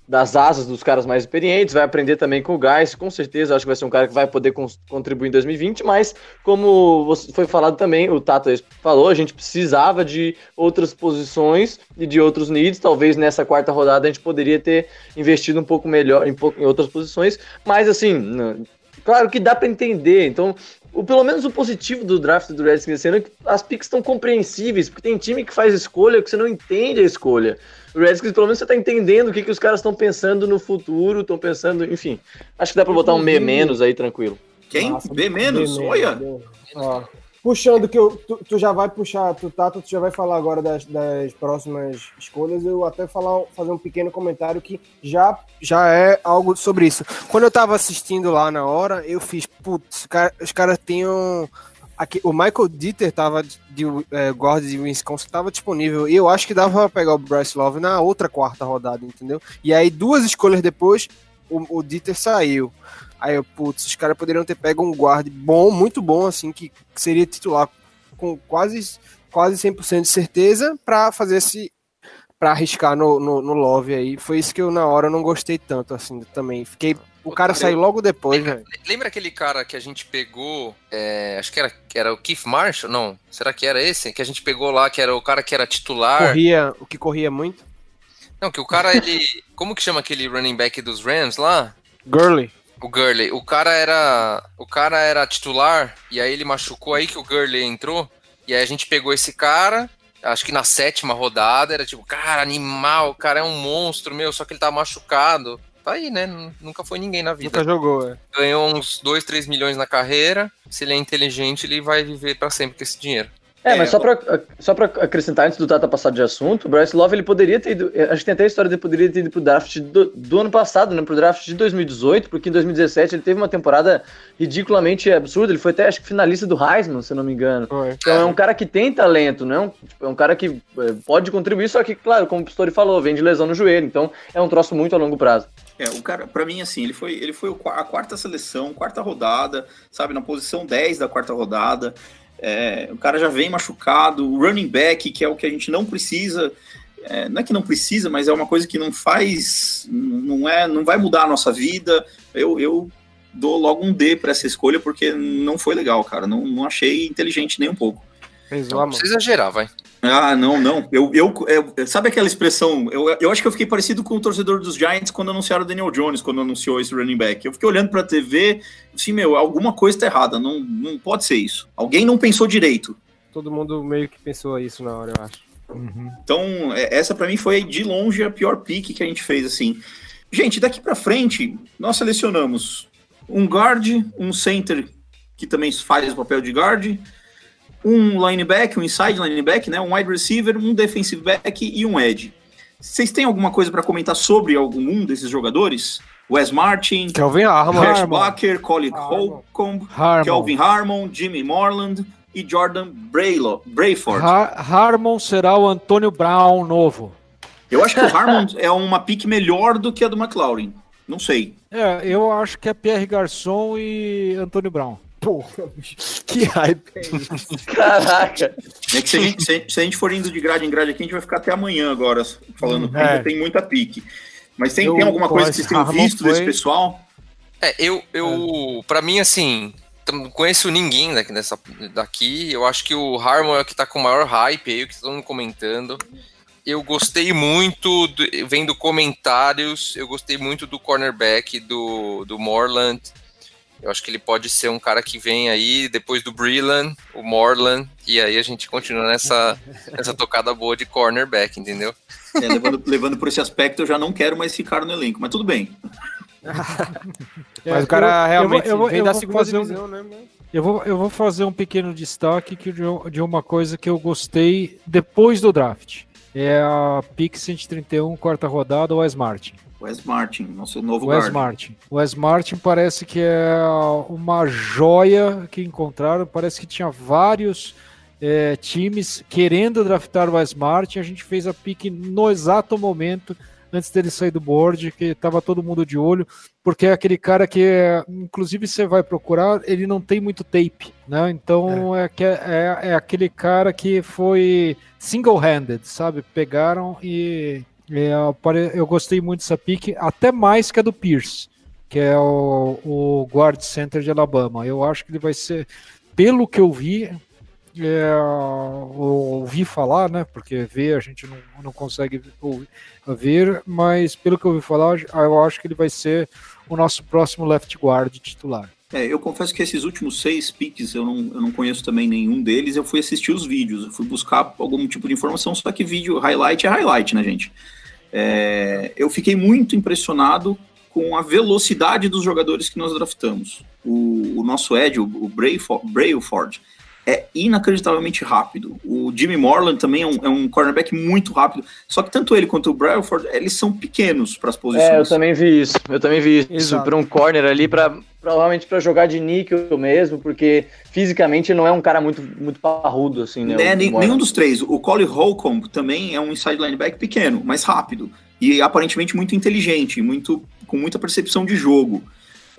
das asas dos caras mais experientes. Vai aprender também com o Guys. Com certeza, acho que vai ser um cara que vai poder contribuir em 2020. Mas como foi falado também, o Tato falou, a gente precisava de outras posições e de outros needs. Talvez nessa quarta rodada a gente poderia ter investido um pouco melhor em, em outras posições, mas assim, claro que dá para entender. Então, o, pelo menos o positivo do draft do Redskins esse ano é que as picks estão compreensíveis, porque tem time que faz escolha que você não entende a escolha. O Redskins, pelo menos, você tá entendendo o que, que os caras estão pensando no futuro, estão pensando, enfim. Acho que dá para botar um B menos aí, tranquilo. Quem? Nossa, B menos? Olha. Puxando que eu, tu, tu já vai puxar, tu, Tato, tu já vai falar agora das, das próximas escolhas, eu até falar, fazer um pequeno comentário que já Já é algo sobre isso. Quando eu tava assistindo lá na hora, eu fiz, putz, cara- os caras tinham. Aqui, o Michael Dieter tava de, de é, guarda de Wisconsin tava disponível. E eu acho que dava pra pegar o Bryce Love na outra quarta rodada, entendeu? E aí, duas escolhas depois, o, o Dieter saiu. Aí eu, putz, os caras poderiam ter pego um guard bom, muito bom, assim, que seria titular com quase, quase 100% de certeza pra fazer esse. pra arriscar no, no, no Love aí. Foi isso que eu, na hora, não gostei tanto, assim, também. Fiquei. O cara saiu logo depois, velho. Lembra aquele cara que a gente pegou? é, acho que era, que era o Keith Marshall? Não, será que era esse? Que a gente pegou lá, que era o cara que era titular. Corria, o que corria muito. Não, que o cara, ele. Como que chama aquele running back dos Rams lá? Gurley. O Gurley. O cara era. O cara era titular, e aí ele machucou aí que o Gurley entrou. E aí a gente pegou esse cara. Acho que na sétima rodada era tipo, cara, animal, o cara é um monstro, meu, só que ele tá machucado. Tá aí, né? Nunca foi ninguém na vida. Nunca jogou, é. Ganhou uns 2, 3 milhões na carreira. Se ele é inteligente, ele vai viver pra sempre com esse dinheiro. É, mas só pra, só pra acrescentar antes do Tata passar de assunto, o Bryce Love ele poderia ter ido. Acho que tem até a história de poderia ter ido pro draft do, do ano passado, né? Pro draft de 2018, porque em 2017 ele teve uma temporada ridiculamente absurda. Ele foi até, acho que, finalista do Heisman, se eu não me engano. Então é um cara que tem talento, não é um, tipo, é um cara que é, pode contribuir, só que, claro, como o Pistori falou, vem de lesão no joelho. Então é um troço muito a longo prazo. É, o cara, pra mim, assim, ele foi, ele foi a quarta seleção, quarta rodada, sabe, na posição 10 da quarta rodada. É, o cara já vem machucado, o running back, que é o que a gente não precisa. é, não é que não precisa, mas é uma coisa que não faz, não é, não vai mudar a nossa vida. Eu, eu dou logo um D pra essa escolha porque não foi legal, cara. Não, não achei inteligente nem um pouco. Não precisa exagerar, vai. Ah, não, não. Eu, eu, eu- sabe aquela expressão? Eu, eu acho que eu fiquei parecido com o torcedor dos Giants quando anunciaram o Daniel Jones, quando anunciou esse running back. Eu fiquei olhando pra TV, assim, meu, alguma coisa tá errada. Não, não pode ser isso. Alguém não pensou direito. Todo mundo meio que pensou isso na hora, eu acho. Então, é- essa pra mim foi de longe a pior pick que a gente fez, assim. Gente, daqui pra frente, nós selecionamos um guard, um center que também faz o papel de guard, um linebacker, um inside linebacker, né, um wide receiver, um defensive back e um edge. Vocês têm alguma coisa pra comentar sobre algum desses jogadores? Wes Martin, Kelvin Harmon. Josh Harmon. Bucker, Colin Holcomb, Harmon. Kelvin Harmon, Jimmy Morland e Jordan Braylo- Brayford. Har Harmon será o Antônio Brown novo. Eu acho que o Harmon é uma pick melhor do que a do McLaurin. Não sei. É, eu acho que é Pierre Garçon e Antônio Brown. Porra, que hype é isso? Caraca! É que se a, gente, se, se a gente for indo de grade em grade aqui, a gente vai ficar até amanhã agora falando, porque É. ainda tem muita pique. Mas tem, Eu tem alguma coisa que vocês tenham visto Harmon desse foi- pessoal? É, eu, eu pra mim, assim, não conheço ninguém daqui, dessa, daqui. Eu acho que o Harmon é o que tá com o maior hype aí, o que tá todo mundo comentando. Eu gostei muito, do- vendo comentários, eu gostei muito do cornerback do, do Morland. Eu acho que ele pode ser um cara que vem aí depois do Breland, o Morland, e aí a gente continua nessa, nessa tocada boa de cornerback, entendeu? É, levando, levando por esse aspecto, eu já não quero mais ficar no elenco, mas tudo bem. Mas o cara eu- realmente eu vou- eu vem da vou segunda fazer um- divisão, né? Eu vou, eu vou fazer um pequeno destaque que de, de uma coisa que eu gostei depois do draft. É a pick 131, quarta rodada, o Wes Martin. Wes Martin, nosso novo Wes guard. Martin. Wes Martin parece que é uma joia que encontraram. Parece que tinha vários é, times querendo draftar o Wes Martin. A gente fez a pick no exato momento antes dele sair do board, que estava todo mundo de olho, porque é aquele cara que, é, inclusive, você vai procurar, ele não tem muito tape, né? Então é, que é, é aquele cara que foi single-handed, sabe? Pegaram e é, eu gostei muito dessa pick, até mais que a do Pierce, que é o, o guard center de Alabama. Eu acho que ele vai ser, pelo que eu vi, é, ouvi falar, né? Porque ver a gente não, não consegue ouvir, ver, mas pelo que eu ouvi falar, eu acho que ele vai ser o nosso próximo left guard titular. É, eu confesso que esses últimos seis picks eu não, eu não conheço também nenhum deles. Eu fui assistir os vídeos, eu fui buscar algum tipo de informação, só que vídeo highlight é highlight, né, gente? É, eu fiquei muito impressionado com a velocidade dos jogadores que nós draftamos. O, o nosso Ed, o, o Brailford, é inacreditavelmente rápido. O Jimmy Morland também é um, é um cornerback muito rápido. Só que tanto ele quanto o Brailford, eles são pequenos para as posições. É, eu também vi isso. Eu também vi isso para um corner ali, para provavelmente para jogar de níquel mesmo, porque fisicamente ele não é um cara muito, muito parrudo, assim, né? Moore. nenhum dos três. O Collie Holcomb também é um inside linebacker pequeno, mas rápido. E aparentemente muito inteligente, muito, com muita percepção de jogo.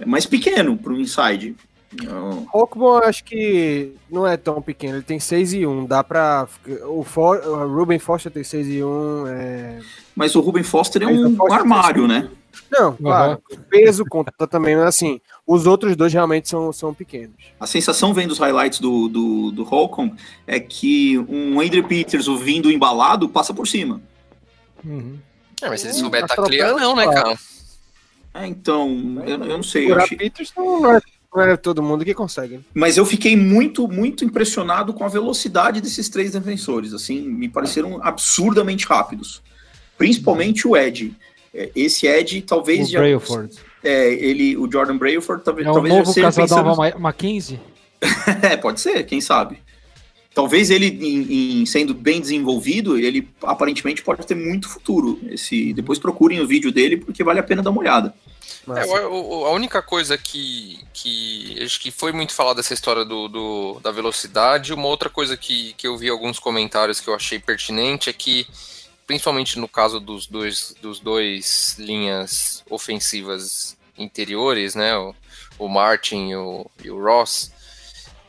Mas pequeno para o inside. Então, Rockbon acho que não é tão pequeno, ele tem 6 e 1, dá pra... O, For, o Ruben Foster tem 6 e 1, é... Mas o Ruben Foster é o um Foster armário, tem- né? Não, claro, o peso conta também, mas assim, os outros dois realmente são, são pequenos. A sensação vendo os highlights do, do, do Holcomb é que um Andrew Peters vindo embalado passa por cima. É, mas se ele Hum, souber taclear, não, né, cara? É, então, eu, eu não sei. Segurar achei- Peters não é, não é todo mundo que consegue. Mas eu fiquei muito, muito impressionado com a velocidade desses três defensores. Assim, me pareceram absurdamente rápidos. Principalmente o Ed. É, Esse Ed talvez O Brailford. É, ele, o Jordan Brailford talvez, É o talvez novo seja Casadova pensando- Ma- Mackenzie? é, pode ser, quem sabe. Talvez ele, em, em sendo bem desenvolvido, ele aparentemente pode ter muito futuro. Esse, depois procurem o vídeo dele, porque vale a pena dar uma olhada. É, o- a única coisa que, que acho que foi muito falada dessa história do, do- da velocidade, uma outra coisa que, que eu vi alguns comentários que eu achei pertinente é que, principalmente no caso dos dois, dos dois linhas ofensivas interiores, né, o, o Martin e o, e o Ross,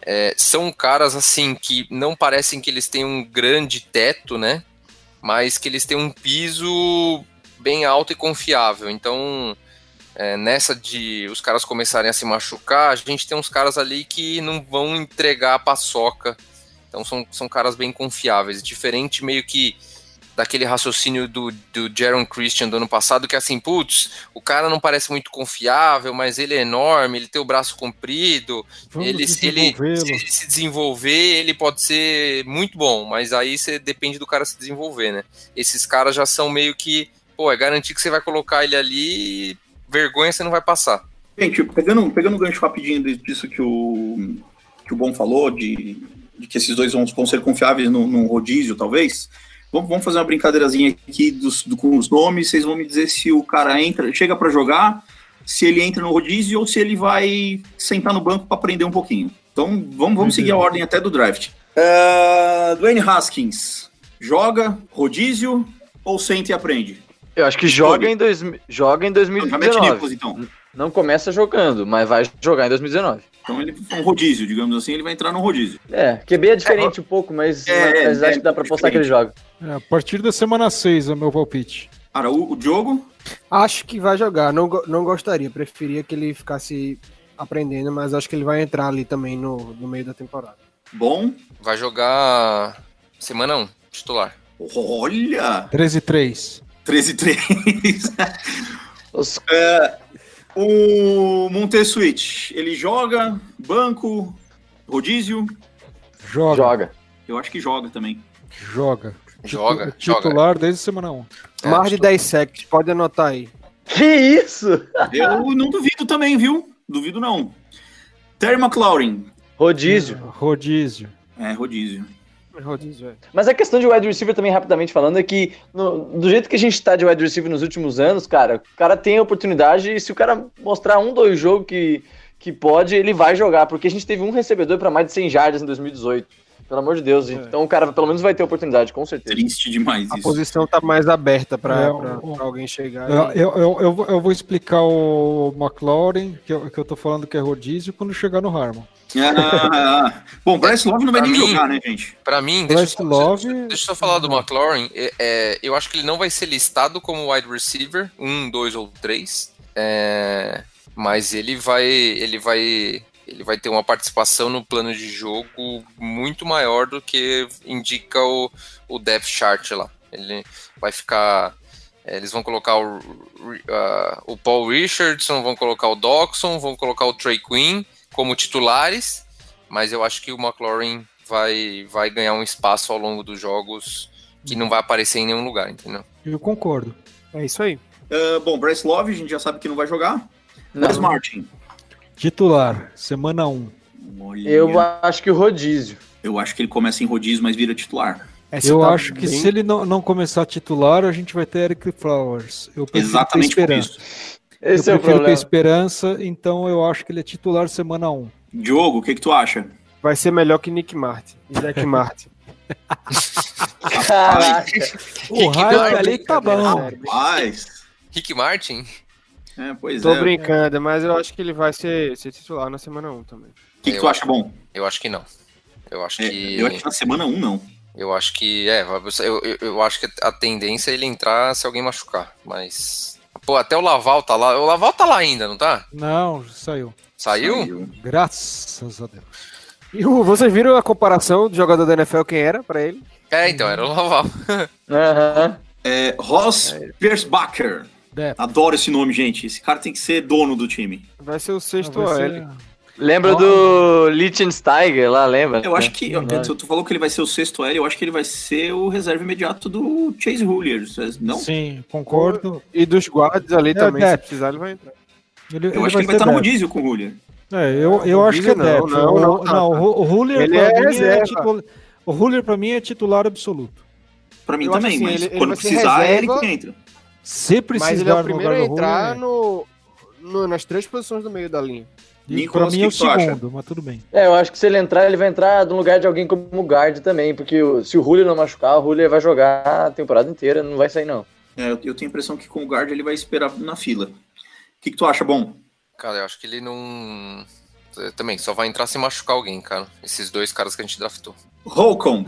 é, são caras assim que não parecem que eles têm um grande teto, né, mas que eles têm um piso bem alto e confiável. Então, é, nessa de os caras começarem a se machucar, a gente tem uns caras ali que não vão entregar a paçoca. Então são, são caras bem confiáveis. Diferente meio que daquele raciocínio do, do Jaron Christian do ano passado, que é assim, putz, o cara não parece muito confiável, mas ele é enorme, ele tem o braço comprido, Vamos ele, se ele, se ele se desenvolver, ele pode ser muito bom, mas aí você depende do cara se desenvolver, né? Esses caras já são meio que, pô, é garantir que você vai colocar ele ali e vergonha você não vai passar. Gente, pegando, pegando um gancho rapidinho disso que o, que o Bom falou, de, de que esses dois vão, vão ser confiáveis no, no rodízio, talvez. Vamos, vamos fazer uma brincadeirazinha aqui dos, do- com os nomes. Vocês vão me dizer se o cara entra, chega para jogar, se ele entra no rodízio ou se ele vai sentar no banco para aprender um pouquinho. Então vamos, vamos seguir a ordem até do draft. Uh, Dwayne Haskins, joga rodízio ou senta e aprende? Eu acho que joga em, dois, joga em já mete 2019. Nicholas, então. Não começa jogando, mas vai jogar em 2019. Então ele foi um rodízio, digamos assim, ele vai entrar no rodízio. É, QB é diferente um pouco, mas, É, mas é, acho que dá pra postar que ele joga. É, a partir da semana 6 é meu palpite. Cara, o, o Diogo? Acho que vai jogar, não, não gostaria, preferia que ele ficasse aprendendo, mas acho que ele vai entrar ali também no, no meio da temporada. Bom. Vai jogar semana 1, titular. Olha! 13 e 3. 13 e 3. Os, É, O Montesuit, ele joga, banco, rodízio? Joga. Joga. Eu acho que joga também. Joga. Joga, Titu- Titular desde semana 1. Mais de 10 sacks, pode anotar aí. Que isso? Eu não duvido também, viu? Duvido não. Terry McLaurin. Rodízio. Rodízio. É, rodízio. É. Mas a questão de wide receiver também, rapidamente falando, é que no- do jeito que a gente tá de wide receiver nos últimos anos, cara, o cara tem a oportunidade e se o cara mostrar um, dois jogos que, que pode, ele vai jogar, porque a gente teve um recebedor para mais de 100 jardas em 2018. Pelo amor de Deus. Então o cara pelo menos vai ter oportunidade, com certeza. Triste demais A posição tá mais aberta pra, É, alguém chegar. Eu, eu, eu, eu vou- eu vou explicar o McLaurin, que eu, que eu tô falando que é rodízio, quando chegar no Harmon. Ah, bom, Bryce Love não vai Pra nem mim- jogar, né, gente? Pra mim, deixa eu, Bryce só, Love. deixa eu só falar do McLaurin. é, é, eu acho que ele não vai ser listado como wide receiver, um, dois ou três. é, mas ele vai, ele vai, ele vai ter uma participação no plano de jogo muito maior do que indica o, o depth chart lá. Ele vai ficar. é, Eles vão colocar o, ah, o Paul Richardson, vão colocar o Doxson, vão colocar o Trey Quinn como titulares, mas eu acho que o McLaurin vai, vai ganhar um espaço ao longo dos jogos que não vai aparecer em nenhum lugar, entendeu? Eu concordo. É isso aí. Ah, bom, Bryce Love, a gente já sabe que não vai jogar. Não. Mas Martin. Titular, semana 1. Olha, Eu acho que o rodízio. eu acho que ele começa em rodízio, mas vira titular. Essa Eu tá acho que bem- se ele não, não começar titular, a gente vai ter Eric Flowers. Eu Exatamente ter por esperança. isso. Esse eu é o prefiro ter esperança, então eu acho que ele é titular semana 1. Diogo, o que, que tu acha? Vai ser melhor que Nick Martin. e Jack Martin. Caraca. O Martin, ali tá bom. Rapaz. Rick Martin? É, pois Tô é. brincando, mas eu acho que ele vai ser, ser titular na semana 1 também. O que, que Eu tu acha bom? Eu acho que não. Eu acho É, que. Eu acho que na semana 1 não. Eu acho que. É, eu, eu, eu acho que a tendência é ele entrar se alguém machucar. Mas. Pô, até o Laval tá lá. O Laval tá lá ainda, não tá? Não, saiu. Saiu? Graças a Deus. E o- vocês viram a comparação do jogador da NFL quem era pra ele? É, então, era o Laval. Aham. É, Ross Piersbacher. Depth. Adoro esse nome, gente. Esse cara tem que ser dono do time. Vai ser o sexto Vai ser- OL. Lembra do Lichtensteiger lá, lembra? Eu acho que. Tu, tu falou que ele vai ser o sexto L, eu acho que ele vai ser o reserva imediato do Chase Hoolier. Não? Sim, concordo. E dos guardas ali É, também, se depth. precisar, ele vai entrar. Ele, Eu acho que ele vai estar no rodízio com o Hoolier. É, eu, eu acho que é não, não, o, não, não, não. o, Huller Ele pra é mim reserva. titular. O Huller pra mim é titular absoluto. Pra mim Eu também, assim, mas ele- ele quando precisar, é ele reserva. que entra. Se precisar Mas ele é o no primeiro a entrar no, no- nas três posições do meio da linha. e Nicolas, pra mim é o o que tu acha? segundo, mas tudo bem. É, eu acho que se ele entrar, ele vai entrar no lugar de alguém como guard também, porque o- se o Julio não machucar, o Julio vai jogar a temporada inteira, não vai sair não. É, eu, eu tenho a impressão que com o guard ele vai esperar na fila. O que, que tu acha, bom? Cara, eu acho que ele não. é, Também, só vai entrar se machucar alguém, cara. Esses dois caras que a gente draftou. Holcomb,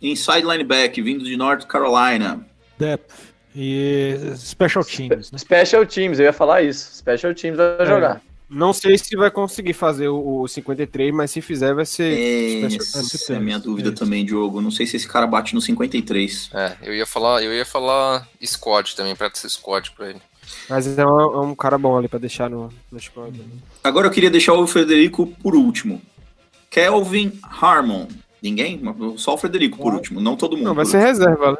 inside linebacker, vindo de North Carolina. Depth e special teams, né? Special Teams, eu ia falar isso. Special Teams vai jogar. Não sei se vai conseguir fazer o, o 53, mas se fizer vai ser. Essa é a minha dúvida também, Diogo. Não sei se esse cara bate no 53. É, eu ia falar, eu ia falar squad também, pra ser squad pra ele. Mas é um, é um cara bom ali pra deixar no, no squad. Agora eu queria deixar o Frederico por último. Kelvin Harmon. Ninguém? Só o Frederico por último, não todo mundo. Não, vai ser último. reserva, né?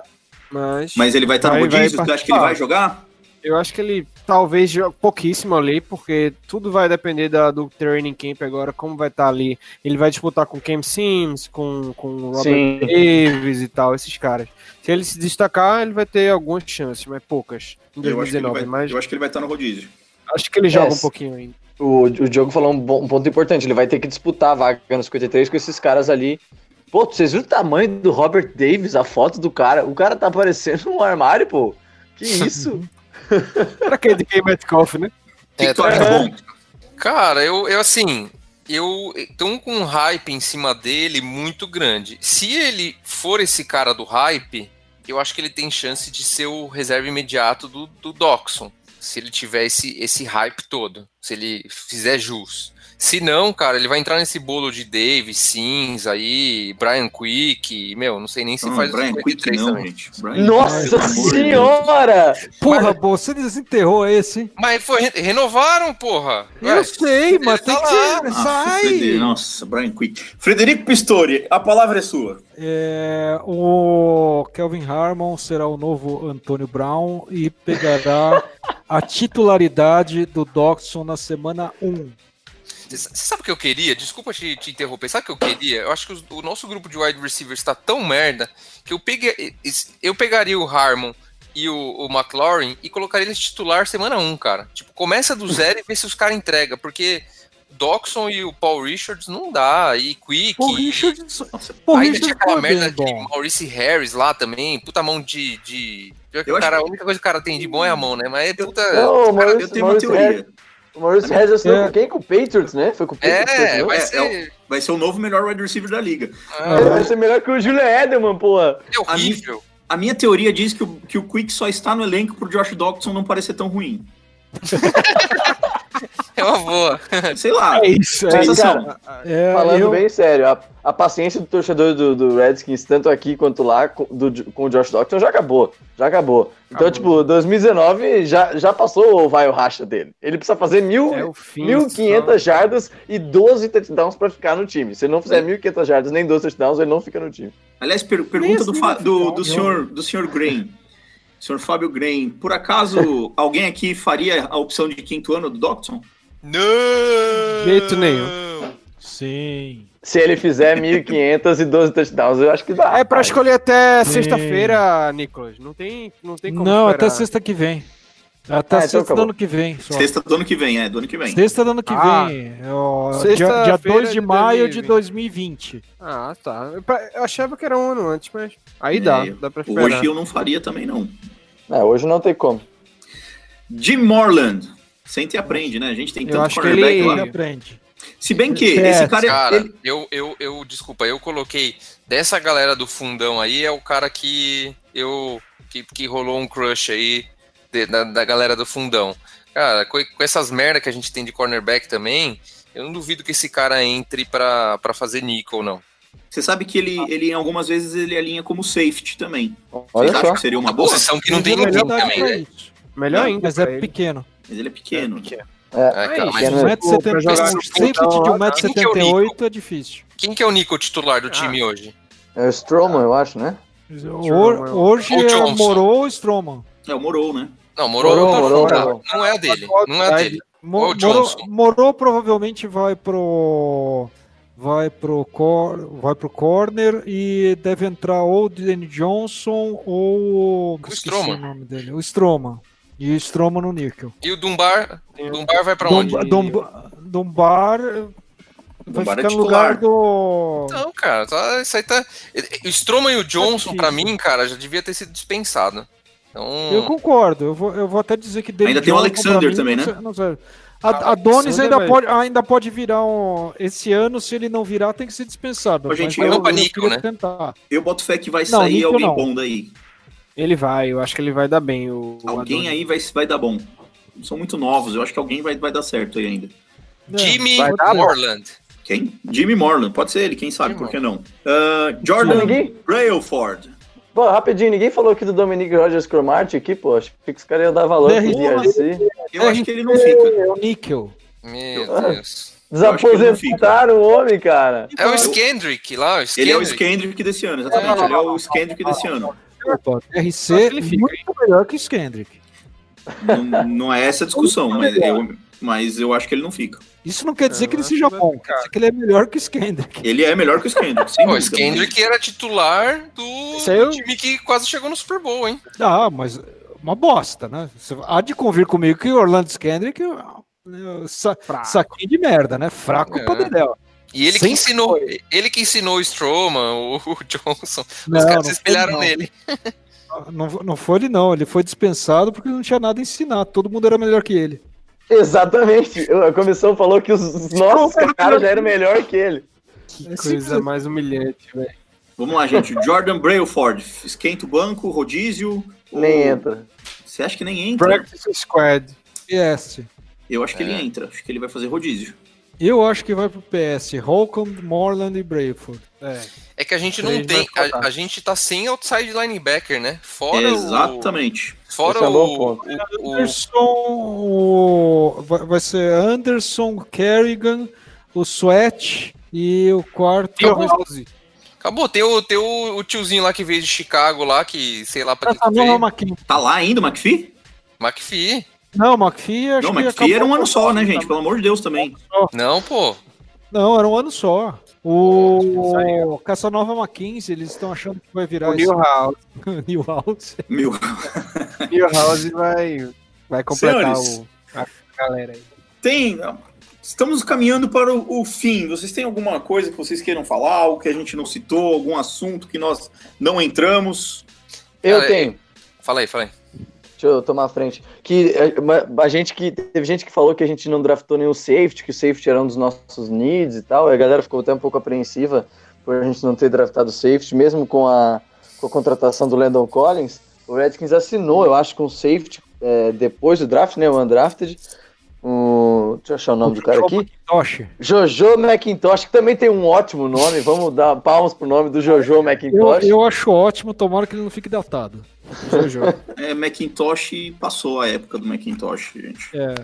Mas. Mas ele vai estar no rodízio? Tu acha que ele vai jogar? Eu acho que ele talvez pouquíssimo ali, porque tudo vai depender da- do training camp agora, como vai estar ali. Ele vai disputar com Cam Sims, com, com o Robert Sim. Davis e tal, esses caras. Se ele se destacar, ele vai ter algumas chances, mas poucas. Em Eu acho, que ele 2019, vai, mas eu acho que ele vai estar no rodízio. acho que ele joga É, um pouquinho ainda. O, o Diogo falou um, bom- um ponto importante, ele vai ter que disputar a vaga no 53 com esses caras ali. Pô, vocês viram o tamanho do Robert Davis, a foto do cara? O cara tá parecendo um armário, pô. Que isso? Pra que de Game Metcalf, né? É, tá- bom? Cara, eu, eu assim, eu tô com um hype em cima dele muito grande. Se ele for esse cara do hype, eu acho que ele tem chance de ser o reserva imediato do, do Doxon. Se ele tiver esse, esse hype todo, se ele fizer jus. Se não, cara, ele vai entrar nesse bolo de Dave, Sims aí, Brian Quick, meu, não sei nem se Não, faz o Brian Quick 53 não, também. gente. Brian Nossa Quick, senhora! Porra, pô, você desenterrou esse, hein? Mas foi, re- renovaram, porra. Eu Ué, sei, mas tá tem que. Sai! Nossa, Brian Quick. Frederico Pistori, a palavra é sua. É, o Kelvin Harmon será o novo Antônio Brown e pegará a titularidade do Doxson na semana 1. Você sabe o que eu queria? Desculpa te, te interromper. Sabe o que eu queria? Eu acho que os- o nosso grupo de wide receivers está tão merda que eu, peguei, eu pegaria o Harmon e o, o McLaurin e colocaria eles titular semana 1, cara. Tipo, começa do zero e vê se os caras entregam, porque Doxon e o Paul Richards não dá, e Quick. E- Richards, Nossa, o Ainda Richards tinha aquela foi merda bem de bom. Maurice Harris lá também, puta mão de. de... Eu cara, que- a única coisa que o cara tem de bom é a mão, né? Mas é puta. Não, o eu Maurício, tenho uma Maurício teoria. Harris, o Maurício Harris assinou É. com quem? Com o Patriots, né? Foi com o Patriots. É, vai É, ser. Vai ser o novo melhor wide receiver da liga. Ele vai ser melhor que o Julian Edelman, porra. É horrível. A minha teoria diz que o, que o Quick só está no elenco pro Josh Doctson não parecer tão ruim. É uma boa. Sei lá. É isso, é isso. É, Falando eu- bem sério, a, a paciência do torcedor do, do Redskins, tanto aqui quanto lá, com, do- com o Josh Docton, já acabou. Já acabou. Então, tipo, 2019 já, já passou o vai o racha dele. Ele precisa fazer mil, É o fim. 1.500 jardas e 12 touchdowns pra ficar no time. Se ele não fizer 1.500 jardas nem 12 touchdowns, ele não fica no time. Aliás, per- pergunta do, do, do, senhor, do senhor Grain. Senhor Fábio Grain, por acaso alguém aqui faria a opção de quinto ano do Doctson? Não! Jeito nenhum. Sim. Se ele fizer 1.500 e 12 touchdowns, eu acho que dá. É pra rapaz. escolher até sexta-feira, Nicolas. Não tem, não tem como Não, esperar. até sexta que vem. Até Ah, então sexta do ano que vem. Só. Sexta do ano que vem, é, do ano que vem. Sexta do ano que Ah, vem. É o dia, sexta-feira dia 2 de de maio de 2020. 2020. Ah, tá. Eu achava que era um ano antes, mas aí dá, É, dá pra esperar. Hoje eu não faria também, não. É, hoje não tem como. Jim Morland. Sente e aprende, né? A gente tem Eu tanto acho que cornerback ele- lá. Ele aprende. Se bem que É, esse cara, Cara, ele- eu, eu, eu, desculpa, eu coloquei dessa galera do fundão aí, é o cara que eu, que, que rolou um crush aí de- da, da galera do fundão. Cara, com, com essas merda que a gente tem de cornerback também, eu não duvido que esse cara entre pra, pra fazer nickel, não. você sabe que ele, ele, algumas vezes, ele alinha como safety também. Olha Vocês acham só. que seria uma boa? Posição que não tem ninguém também, né? Melhor ainda. Mas é pequeno. Mas ele é pequeno. É, É, cara, mas pequeno, né? Pô, pra jogar 1,70m, no um safety fundão de lá, quem que é o 1,78m é difícil. Quem que é o nickel titular do time hoje? É o Stroman, eu acho, né? Ho- Hoje é. Morou ou Stroman. É, o Morou, né? Não, Morou Morou, tá Morou. Morou. Não é a dele. Não é a dele. Ou o Morou. Morou provavelmente vai pro vai pro cor, vai pro corner e deve entrar ou o Danny Johnson ou O Stroman. o nome dele, o Stroman. E o Stroman no níquel. E o Dumbar, Dumbar vai pra onde? Dumba- Dumba- Dumbar vai Dumbar é ficar no lugar do Não, cara, tá, isso aí tá. O Stroman e o Johnson, pra mim, cara, já devia ter sido dispensado. Então. Eu concordo, eu vou, eu vou até dizer que Ainda tem o Alexander mim, também, não né? sei- não sei. A, Adonis Alexander ainda vai- pode, ainda pode virar um. Esse ano, se ele não virar, tem que ser dispensado. Ô, gente, eu- eu, Nico, né? tentar. Eu boto fé que vai Não, sair Nico alguém não. bom daí. Ele vai, eu acho que ele vai dar bem. O, Alguém aí vai, vai dar bom. São muito novos, eu acho que alguém vai, vai dar certo aí ainda. Jimmy vai dar, Morland. Quem? Jimmy Morland, pode ser ele, quem sabe, Jimmy por que não? Ah, Jordan Ninguém? Brailford. Pô, rapidinho, ninguém falou aqui do Dominic Rogers Cromartie aqui, pô. Acho que os caras iam dar valor pro. DRC. Eu acho que ele não fica. É o Níquel. Meu Ah. Deus. Desaposentaram o homem, cara. É o Skendrick lá, o Ele é o Skendrick. Skendrick desse ano, exatamente. Ele é o Skendrick desse ano. RC fica, muito melhor que o Skendrick. Não, não é essa a discussão, mas eu, mas eu acho que ele não fica. Isso não quer dizer Eu que ele acho seja bom, quer dizer que ele é melhor que o Skendrick. Ele é melhor que o Skendrick, Pô, o. Skendrick era titular do, eu- time que quase chegou no Super Bowl, hein? Ah, mas uma bosta, né? Você há de convir comigo que o Orlando Skendrick é um sa Fraco. saquinho de merda, né? Fraco É. pra. E ele que ensinou, foi. ele que ensinou o Stroman, o, o Johnson. Não, Os caras se espelharam não. nele. Não, não foi ele, não. Ele foi dispensado porque não tinha nada a ensinar. Todo mundo era melhor que ele. Exatamente. A comissão falou que os os nossos caras já eram melhor que ele. Que É coisa mais humilhante, velho. Vamos lá, gente. Jordan Brailford. Esquenta o banco, rodízio. Nem ou- entra. Você acha que nem entra? Practice Squad. PS. Eu acho que É. ele entra. Acho que ele vai fazer rodízio. Eu acho que vai pro PS. Holcomb, Morland e Brayford. É. É que a gente não tem. A, a gente tá sem outside linebacker, né? Fora Exatamente. o. Fora Esse é o, ponto. o- o- Anderson, o- vai ser Anderson, Kerrigan, o Sweat e o quarto. Acabou, tem, o, tem o, o tiozinho lá que veio de Chicago lá, que sei lá pra que Essa que é o McKee. Tá lá ainda o McPhee? McPhee. Não, o McPhee acho Não, o que McPhee era um ano só, né, gente? Pelo amor de Deus também. Não, pô. Não, era um ano só. O Caçanova Mackenzie, eles estão achando que vai virar O Newhouse. Newhouse. Meu. Newhouse vai, vai completar Senhores. o, a galera aí. Tem. Estamos caminhando para o, o fim. Vocês têm alguma coisa que vocês queiram falar? Algo que a gente não citou? Algum assunto que nós não entramos? Eu Cara, tenho. Fala aí, fala aí. Deixa eu tomar a frente. Que é, uma- a gente que teve gente que falou que a gente não draftou nenhum safety, que o safety era um dos nossos needs e tal. E a galera ficou até um pouco apreensiva por a gente não ter draftado safety, mesmo com a, com a contratação do Landon Collins. O Redskins assinou, eu acho, com o safety é, depois do draft, né? O undrafted. O, deixa eu achar o nome do cara aqui. Tosh. Jojo McIntosh, que também tem um ótimo nome. Vamos dar palmas pro nome do Jojo Eu, McIntosh. eu acho ótimo, tomara que ele não fique datado. É, Macintosh passou a época do Macintosh, gente. É.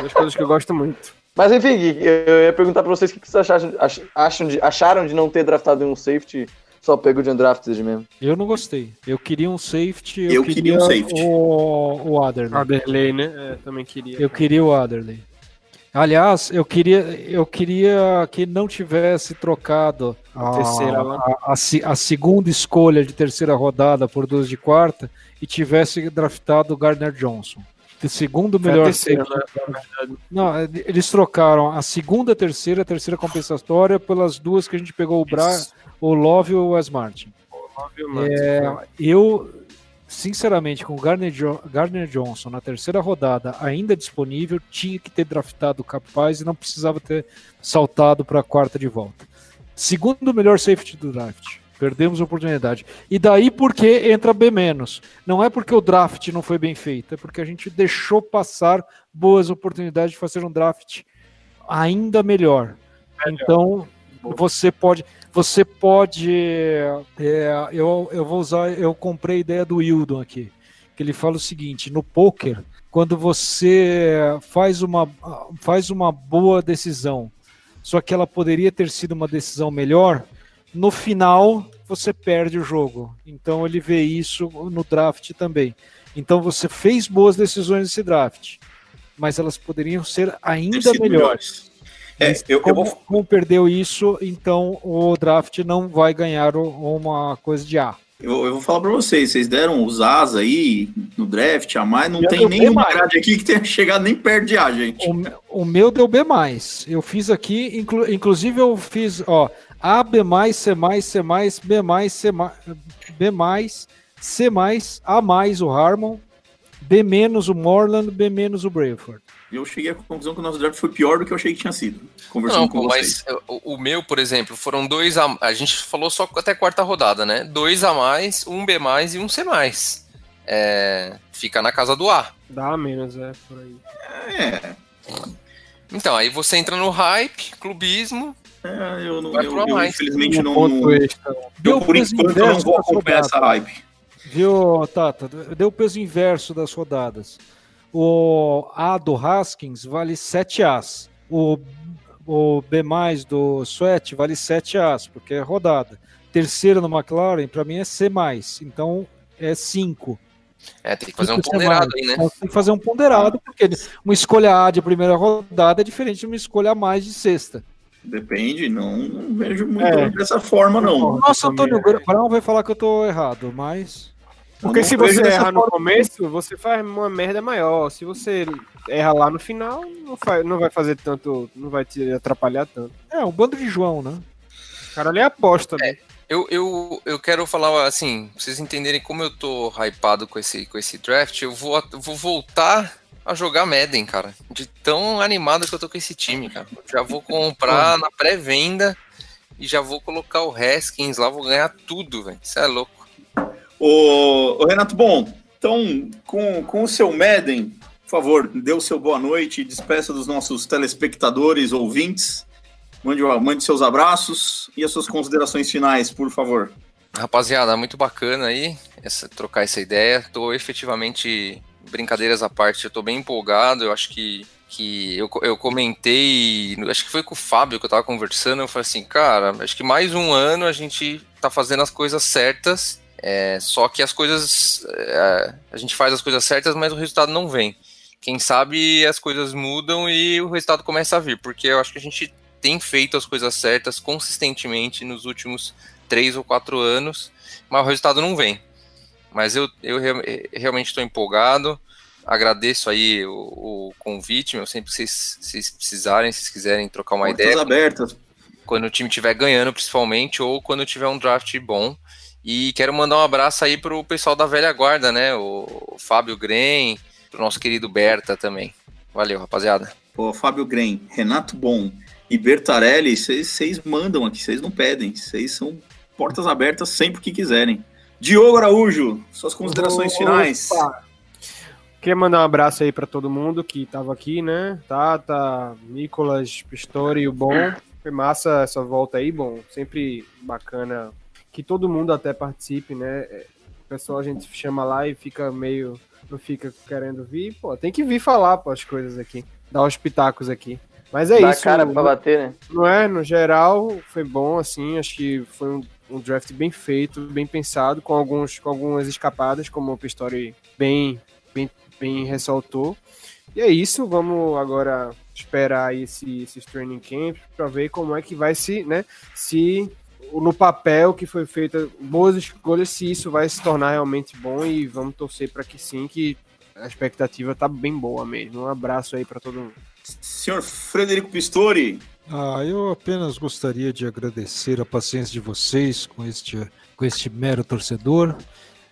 Duas coisas que eu gosto muito. Mas enfim, eu ia perguntar pra vocês o que que vocês acharam, ach- acham de- acharam de não ter draftado um safety só pego de undrafted mesmo. Eu não gostei. Eu queria um safety. Eu, Eu queria um safety. O, o Adderley. Aderley, né? É, também queria. Eu queria o Adderley. Aliás, eu queria, eu queria que não tivesse trocado a, terceira a, a a segunda escolha de terceira rodada por duas de quarta e tivesse draftado o Gardner Johnson. O segundo melhor terceira, safety. né. Não, eles trocaram a segunda, a terceira, a terceira compensatória pelas duas que a gente pegou o Bra, o Love e o Wes Martin. É, eu, sinceramente, com o Gardner, Jo- Johnson na terceira rodada ainda disponível, tinha que ter draftado capaz e não precisava ter saltado para a quarta de volta. Segundo melhor safety do draft. Perdemos a oportunidade. E daí porque entra B-. Não é porque o draft não foi bem feito, é porque a gente deixou passar boas oportunidades de fazer um draft ainda melhor. Então, você pode. Você pode. é, eu, eu vou usar. Eu comprei a ideia do Wildon aqui. Que ele fala o seguinte: no poker, quando você faz uma, faz uma boa decisão, só que ela poderia ter sido uma decisão melhor, no final você perde o jogo. Então ele vê isso no draft também. Então você fez boas decisões nesse draft, mas elas poderiam ser ainda sido melhores. É, eu, eu como, vou. como perdeu isso, então o draft não vai ganhar uma coisa de A. Eu, eu vou falar pra vocês, vocês deram os As aí no draft, a mais, não Já tem mais. grade aqui que tenha chegado nem perto de A, gente. O, o meu deu B+. Eu fiz aqui, inclu- inclusive eu fiz, ó, A, B+, C+, C+, B+, C+, B+, C+, A+, o Harmon, B- o Morland, B- o Brayford. Eu cheguei à conclusão que o nosso draft foi pior do que eu achei que tinha sido, conversando Não, com vocês. mas o, o meu, por exemplo, foram dois a A gente falou só até quarta rodada, né? Dois a mais, um B mais e um C mais. É, fica na casa do A. Dá menos, é, por aí. É, Então, aí você entra no hype, clubismo. é, eu, não, eu, pro a eu, mais. infelizmente Um não. não eu, por enquanto eu não vou da acompanhar essa hype. Viu, Tata? Deu o peso inverso das rodadas. O A do Haskins vale 7 As. O, o B do Sweat vale 7 As, porque é rodada. Terceira no McLaren, para mim, é C. Então é 5. É, tem que fazer um Tem que ser ponderado aí, né? Então, Tem que fazer um ponderado, porque uma escolha A de primeira rodada é diferente de uma escolha A mais de sexta. Depende, não, não vejo muito É. dessa forma, não. Nossa, Antônio Brown vai falar que eu tô errado, mas. Porque não se você errar no começo, você faz uma merda maior. Se você erra lá no final, não, faz, não vai fazer tanto, não vai te atrapalhar tanto. É, um bando de João, né? O cara ali aposta, né? Eu, eu, eu quero falar assim, pra vocês entenderem como eu tô hypado com esse, com esse draft, eu vou, eu vou voltar a jogar Madden, cara. De tão animado que eu tô com esse time, cara. Já vou comprar na pré-venda e já vou colocar o Haskins lá, vou ganhar tudo, velho. Isso é louco. Ô, ô, Renato, bom, então, com, com o seu Madden, por favor, dê o seu boa noite, despeça dos nossos telespectadores, ouvintes. Mande, mande seus abraços e as suas considerações finais, por favor. Rapaziada, muito bacana aí essa, trocar essa ideia. Tô efetivamente, brincadeiras à parte, eu tô bem empolgado. Eu acho que, que eu, eu comentei, acho que foi com o Fábio que eu tava conversando. Eu falei assim, cara, acho que mais um ano a gente tá fazendo as coisas certas. É, só que as coisas. É, a gente faz as coisas certas, mas o resultado não vem. Quem sabe as coisas mudam e o resultado começa a vir, porque eu acho que a gente tem feito as coisas certas consistentemente nos últimos três ou quatro anos, mas o resultado não vem. Mas eu, eu realmente estou empolgado. Agradeço aí o, o, convite, meu. Sempre que vocês, vocês precisarem, se quiserem trocar uma Portas ideia. abertas. Quando o time estiver ganhando, principalmente, ou quando tiver um draft bom. E quero mandar um abraço aí pro pessoal da velha guarda, né? O, Fábio Grem, pro nosso querido Berta também. Valeu, rapaziada. Pô, Fábio Grem, Renato Bom e Bertarelli, vocês mandam aqui, vocês não pedem. Vocês são portas abertas sempre que quiserem. Diogo Araújo, suas considerações Opa. finais. Queria mandar um abraço aí para todo mundo que estava aqui, né? Tata, Nicolas, Pistori e o Bom. Foi massa essa volta aí, bom. Sempre bacana que todo mundo até participe, né? O pessoal a gente chama lá e fica meio. Não fica querendo vir. Pô, tem que vir falar pô, as coisas aqui. Dar os pitacos aqui. Mas é Dá isso. cara pra bater, né? Não é? No geral, foi bom, assim. Acho que foi um, um draft bem feito, bem pensado, com, alguns, com algumas escapadas, como o Pistori bem, bem, bem ressaltou. E é isso, vamos agora esperar esse, esses training camps para ver como é que vai se, né? Se no papel que foi feita boas escolhas, se isso vai se tornar realmente bom e vamos torcer para que sim, que a expectativa tá bem boa mesmo. Um abraço aí para todo mundo. Senhor Frederico Pistori. Ah, eu apenas gostaria de agradecer a paciência de vocês com este, com este mero torcedor.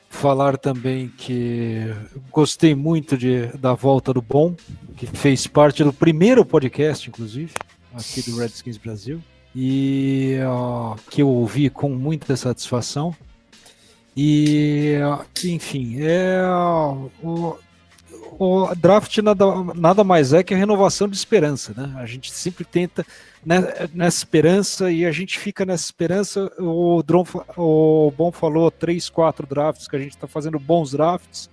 Falar também que gostei muito de, da volta do Bom, que fez parte do primeiro podcast, inclusive, aqui do Redskins Brasil, e ó, que eu ouvi com muita satisfação. E, enfim, é o, o draft nada, nada mais é que a renovação de esperança, né? A gente sempre tenta né, nessa esperança e a gente fica nessa esperança. O, Dron, o Bom falou três, quatro drafts que a gente está fazendo bons drafts,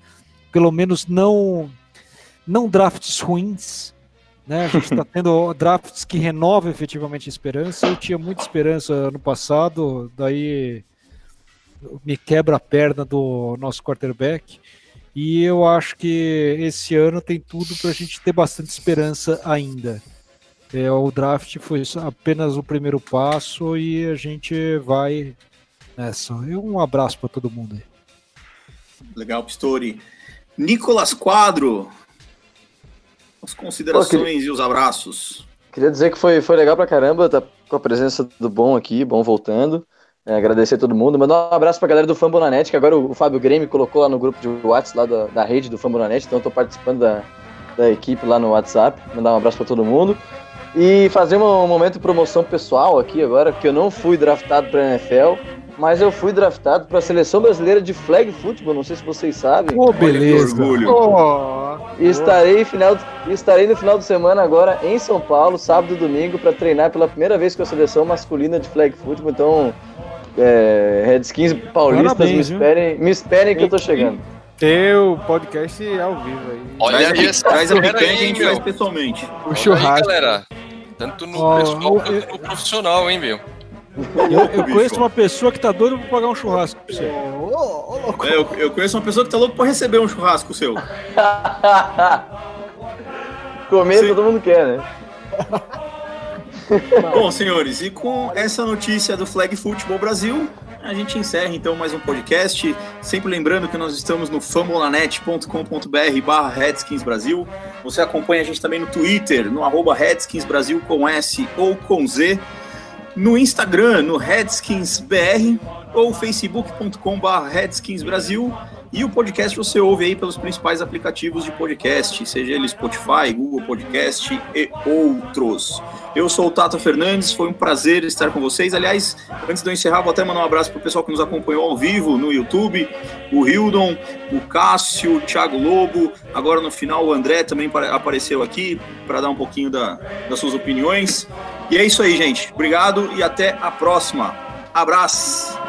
pelo menos não não drafts ruins. Né? A gente está tendo drafts que renovam efetivamente a esperança. Eu tinha muita esperança ano passado, daí me quebra a perna do nosso quarterback. E eu acho que esse ano tem tudo para a gente ter bastante esperança ainda. É, o draft foi apenas o primeiro passo e a gente vai nessa. E um abraço para todo mundo aí. Legal, Pistori. Nicolas Quadro, as considerações Pô, queria... e os abraços. Queria dizer que foi, foi legal pra caramba, tá com a presença do Bom aqui, Bom voltando. É, agradecer a todo mundo. Mandar um abraço pra galera do Fambonanet, que agora o, Fábio Grêmio colocou lá no grupo de WhatsApp lá da, da rede do Fambonanet, então eu tô participando da, da equipe lá no WhatsApp. Mandar um abraço pra todo mundo. E fazer um, um momento de promoção pessoal aqui agora, porque eu não fui draftado pra NFL, mas eu fui draftado para a seleção brasileira de flag football, não sei se vocês sabem. Oh, beleza. Oh, e estarei, final, estarei no final de semana agora em São Paulo, sábado e domingo, para treinar pela primeira vez com a seleção masculina de flag football. Então, é, Redskins paulistas, Parabéns, me esperem, me esperem que eu tô chegando. Teu podcast ao vivo aí. Olha traz aí, a, traz a picanha que a gente faz pessoalmente. O churrasco. Aí, galera. Tanto no oh, pessoal quanto no profissional, hein, meu? Eu, eu conheço uma pessoa que tá doida pra pagar um churrasco pra você. É, eu, eu, conheço uma pessoa que tá louco pra receber um churrasco seu. Comer Sim. todo mundo quer, né? Bom, senhores, e com essa notícia do Flag Football Brasil, a gente encerra então mais um podcast. Sempre lembrando que nós estamos no famolanet.com.br barra Redskins Brasil. Você acompanha a gente também no Twitter, no arroba Redskins Brasil com S ou com Z no Instagram, no RedskinsBR ou facebook.com.br Redskins Brasil E o podcast você ouve aí pelos principais aplicativos de podcast, seja ele Spotify, Google Podcast e outros. Eu sou o Tato Fernandes, foi um prazer estar com vocês. Aliás, antes de eu encerrar, vou até mandar um abraço para o pessoal que nos acompanhou ao vivo no YouTube, o Hildon, o Cássio, o Thiago Lobo, agora no final o André também apareceu aqui para dar um pouquinho da, das suas opiniões. E é isso aí, gente. Obrigado e até a próxima. Abraço!